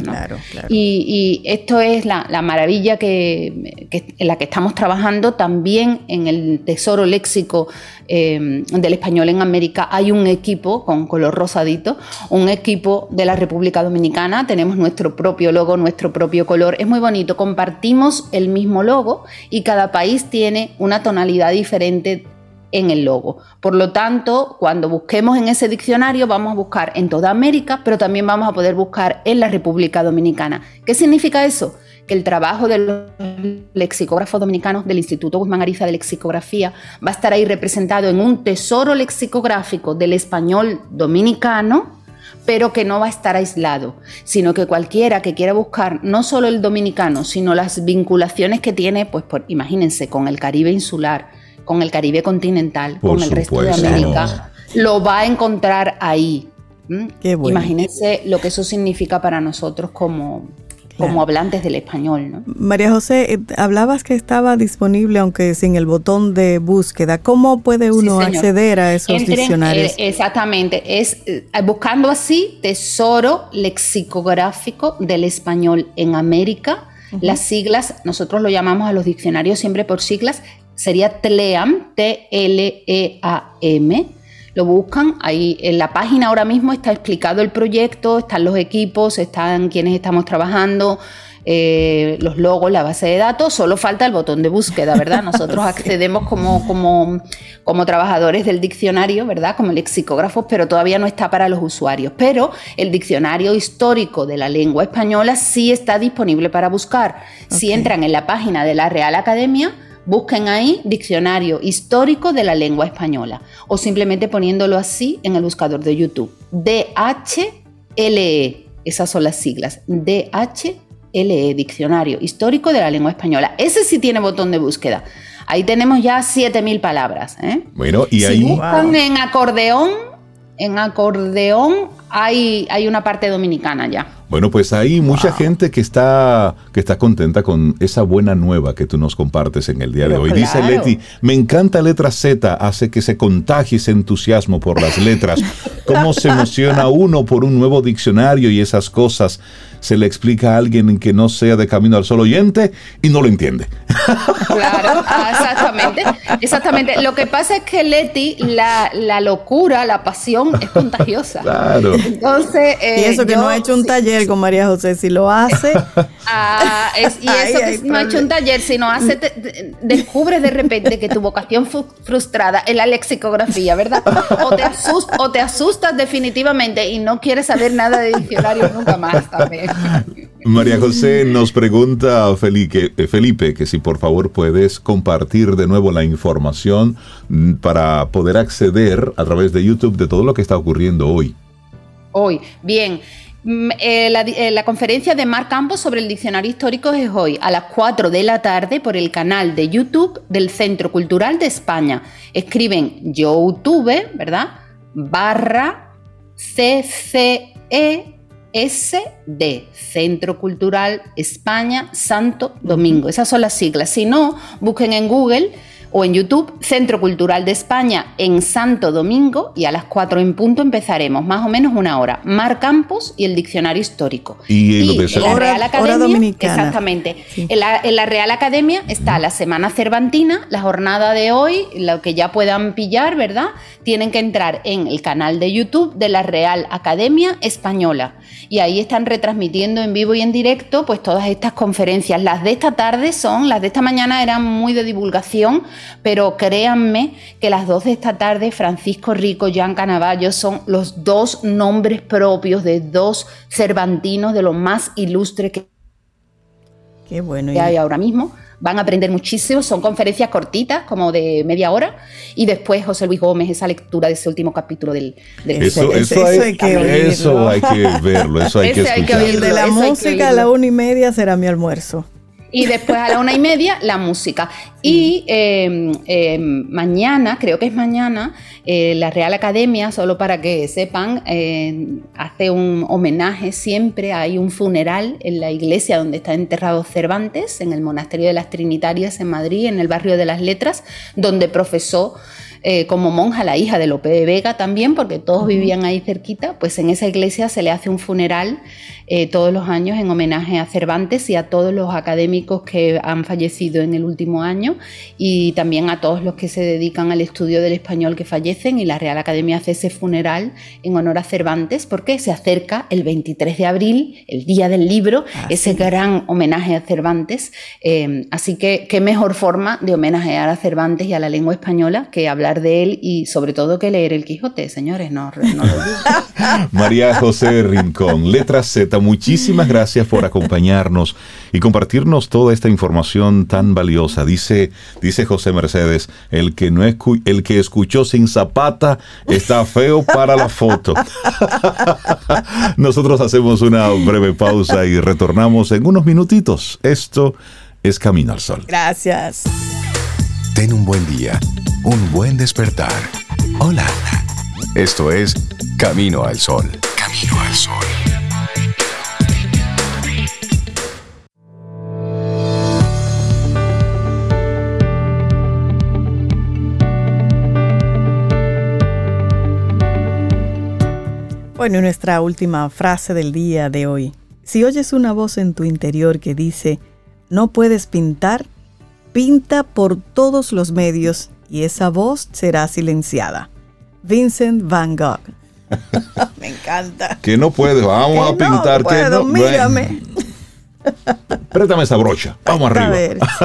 Y, esto es la, maravilla que, en la que estamos trabajando también en el tesoro léxico eh, del español en América. Hay un equipo con color rosadito, un equipo de la República Dominicana, tenemos nuestro propio logo, nuestro propio color, es muy bonito, compartimos el mismo logo y cada país tiene una tonalidad diferente en el logo. Por lo tanto, cuando busquemos en ese diccionario, vamos a buscar en toda América, pero también vamos a poder buscar en la República Dominicana. ¿Qué significa eso? Que el trabajo de los lexicógrafos dominicanos del Instituto Guzmán Ariza de Lexicografía va a estar ahí representado en un tesoro lexicográfico del español dominicano pero que no va a estar aislado, sino que cualquiera que quiera buscar no solo el dominicano, sino las vinculaciones que tiene, pues imagínense, con el Caribe insular, con el Caribe continental, con el resto de América. lo va a encontrar ahí. Imagínense lo que eso significa para nosotros como, como hablantes del español. ¿no? María José, eh, hablabas que estaba disponible aunque sin el botón de búsqueda. ¿Cómo puede uno acceder a esos diccionarios? Eh, exactamente, es eh, buscando así Tesoro Lexicográfico del Español en América. Las siglas, nosotros lo llamamos a los diccionarios siempre por siglas, sería TLEAM, T-L-E-A-M lo buscan. Ahí en la página ahora mismo está explicado el proyecto, están los equipos, están quienes estamos trabajando, eh, los logos, la base de datos, solo falta el botón de búsqueda, ¿verdad? Nosotros [laughs] accedemos como, como, como trabajadores del diccionario, ¿verdad? Como lexicógrafos, pero todavía no está para los usuarios. Pero el diccionario histórico de la lengua española sí está disponible para buscar. Si entran en la página de la Real Academia, Busquen ahí diccionario histórico de la lengua española o simplemente poniéndolo así en el buscador de YouTube. DHLE, esas son las siglas. DHLE, diccionario histórico de la lengua española. Ese sí tiene botón de búsqueda. Ahí tenemos ya 7000 palabras. ¿eh? Bueno, y si ahí. buscan en acordeón, en acordeón hay, hay una parte dominicana ya. Bueno, pues hay mucha gente que está, que está contenta con esa buena nueva que tú nos compartes en el día de hoy. Dice Leti, me encanta letra Z, hace que se contagie ese entusiasmo por las letras. Cómo se emociona uno por un nuevo diccionario y esas cosas se le explica a alguien que no sea de camino al solo oyente y no lo entiende. Claro, [laughs] ah, exactamente. Exactamente. Lo que pasa es que Leti, la, locura, la pasión es contagiosa. Claro. Entonces, y eso que no ha hecho un taller con María José, si lo hace. [laughs] Ah, y eso que no ha hecho un taller, si no hace, descubres de repente que tu vocación frustrada es la lexicografía, ¿verdad? O te, o te asustas definitivamente y no quieres saber nada de diccionario nunca más también. María José nos pregunta Felipe, eh, Felipe que si por favor puedes compartir de nuevo la información mm, para poder acceder a través de YouTube de todo lo que está ocurriendo hoy. Hoy, bien. Mm, eh, la, eh, la, conferencia de Marc Campos sobre el diccionario histórico es hoy a las 4 de la tarde por el canal de YouTube del Centro Cultural de España. Escriben YouTube, ¿verdad? Barra CCE SD, Centro Cultural España Santo Domingo. Esas son las siglas. Si no, busquen en Google o en YouTube, Centro Cultural de España en Santo Domingo y a las 4 en punto empezaremos, más o menos una hora. Mar Campos y el Diccionario Histórico. Y, en la Real Academia, exactamente. En la, Real Academia está la Semana Cervantina, la jornada de hoy, lo que ya puedan pillar, ¿verdad? Tienen que entrar en el canal de YouTube de la Real Academia Española y ahí están retransmitiendo en vivo y en directo pues todas estas conferencias. Las de esta tarde son, las de esta mañana eran muy de divulgación, pero créanme que las dos de esta tarde, Francisco Rico, Jan Canavallo, son los dos nombres propios de dos cervantinos de los más ilustres que, hay ahora mismo. Van a aprender muchísimo, son conferencias cortitas, como de media hora, y después José Luis Gómez, esa lectura de ese último capítulo del... eso, hay, que verlo, eso hay que verlo, eso hay que escucharlo. El de la música a la una y media será mi almuerzo y después a la una y media la música. Y em, em, mañana, creo que es mañana, eh, la Real Academia, solo para que sepan, eh, hace un homenaje siempre, hay un funeral en la iglesia donde está enterrado Cervantes, en el Monasterio de las Trinitarias en Madrid, en el barrio de las Letras, donde profesó eh, como monja, la hija de Lope de Vega también, porque todos vivían ahí cerquita, pues en esa iglesia se le hace un funeral eh, todos los años en homenaje a Cervantes y a todos los académicos que han fallecido en el último año y también a todos los que se dedican al estudio del español que fallecen y la Real Academia hace ese funeral en honor a Cervantes porque se acerca el 23 de abril, el día del libro, ah, ese gran homenaje a Cervantes. Eh, así que qué mejor forma de homenajear a Cervantes y a la lengua española que hablar de él y sobre todo que leer el Quijote, señores, no, no lo [laughs] María José Rincón, Letra Z, muchísimas gracias por acompañarnos y compartirnos toda esta información tan valiosa. Dice, dice José Mercedes, el que, no el que escuchó sin zapata está feo para la foto. [laughs] Nosotros hacemos una breve pausa y retornamos en unos minutitos. Esto es Camino al Sol. Gracias. Ten un buen día un buen despertar. Hola. Esto es Camino al Sol. Camino al Sol. Bueno, nuestra última frase del día de hoy. Si oyes una voz en tu interior que dice, no puedes pintar, pinta por todos los medios y esa voz será silenciada. Vincent Van Gogh. [laughs] Me encanta. Que no puedes, vamos a pintar. No puedo, que no, mírame. [laughs] Préstame esa brocha. [laughs] Vamos arriba. Ver, sí.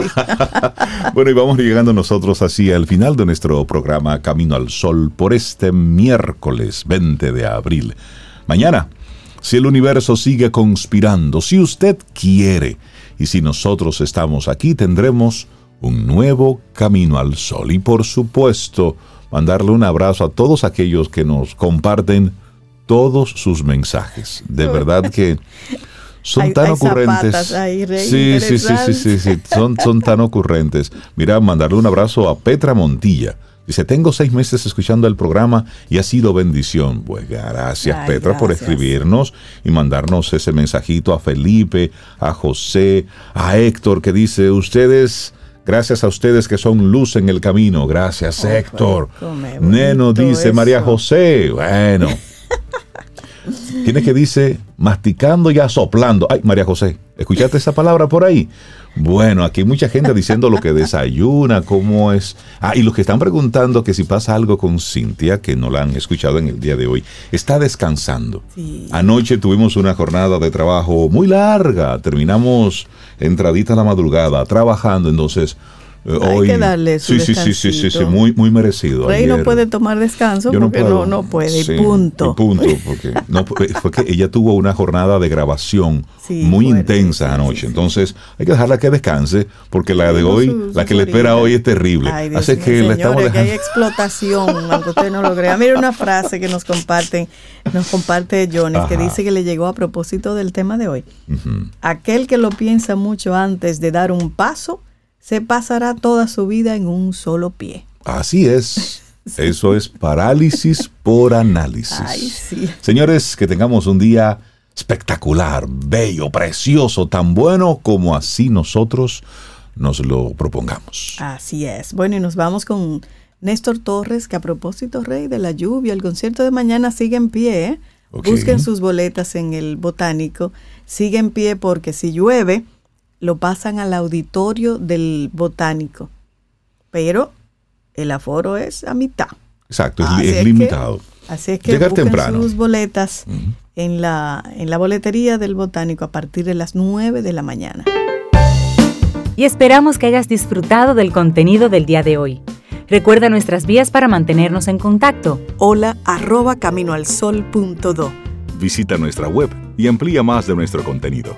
bueno, y vamos llegando nosotros así al final de nuestro programa Camino al Sol por este miércoles 20 de abril. Mañana, si el universo sigue conspirando, si usted quiere y si nosotros estamos aquí, tendremos un nuevo Camino al Sol. Y por supuesto, mandarle un abrazo a todos aquellos que nos comparten todos sus mensajes. De verdad que son tan ocurrentes. sí, sí, sí, sí, sí, sí, son, son tan ocurrentes. Mira, mandarle un abrazo a Petra Montilla. Dice, tengo seis meses escuchando el programa y ha sido bendición. Pues gracias Petra por escribirnos y mandarnos ese mensajito a Felipe, a José, a Héctor que dice, ustedes Gracias a ustedes que son luz en el camino. Gracias, Héctor. Neno dice María José. Bueno. [laughs] Tiene que dice masticando y soplando. Ay, María José, ¿escuchaste esa palabra por ahí? Bueno, aquí hay mucha gente diciendo lo que desayuna, cómo es. Ah, y los que están preguntando que si pasa algo con Cintia, que no la han escuchado en el día de hoy, está descansando. Anoche tuvimos una jornada de trabajo muy larga, terminamos entradita a la madrugada, trabajando, entonces eh, Hay que darle su sí, sí, sí, sí, sí, muy, muy merecido. Rey no puede tomar descanso porque no, no, puede, punto. punto, [laughs] porque no, fue que ella tuvo una jornada de grabación muy intensa anoche, entonces hay que dejarla que descanse porque la de hoy, la que le espera hoy es terrible. Así que le estamos dejando... que hay explotación, [laughs] aunque usted no lo crea. Mira una frase que nos comparten, nos comparte Jones, que dice que le llegó a propósito del tema de hoy. Aquel que lo piensa mucho antes de dar un paso, se pasará toda su vida en un solo pie. Así es. [laughs] Eso es parálisis por análisis. Ay, sí. Señores, que tengamos un día espectacular, bello, precioso, tan bueno como así nosotros nos lo propongamos. Así es. Bueno, y nos vamos con Néstor Torres, que a propósito, Rey, de la lluvia, el concierto de mañana sigue en pie. ¿eh? Busquen sus boletas en el botánico. Sigue en pie porque si llueve, lo pasan al auditorio del botánico. Pero el aforo es a mitad. Exacto, es, limitado. así es que Llegar temprano. sus boletas en, la, en la boletería del botánico a partir de las 9 de la mañana. Y esperamos que hayas disfrutado del contenido del día de hoy. Recuerda nuestras vías para mantenernos en contacto. Hola arroba caminoalsol.do. Visita nuestra web y amplía más de nuestro contenido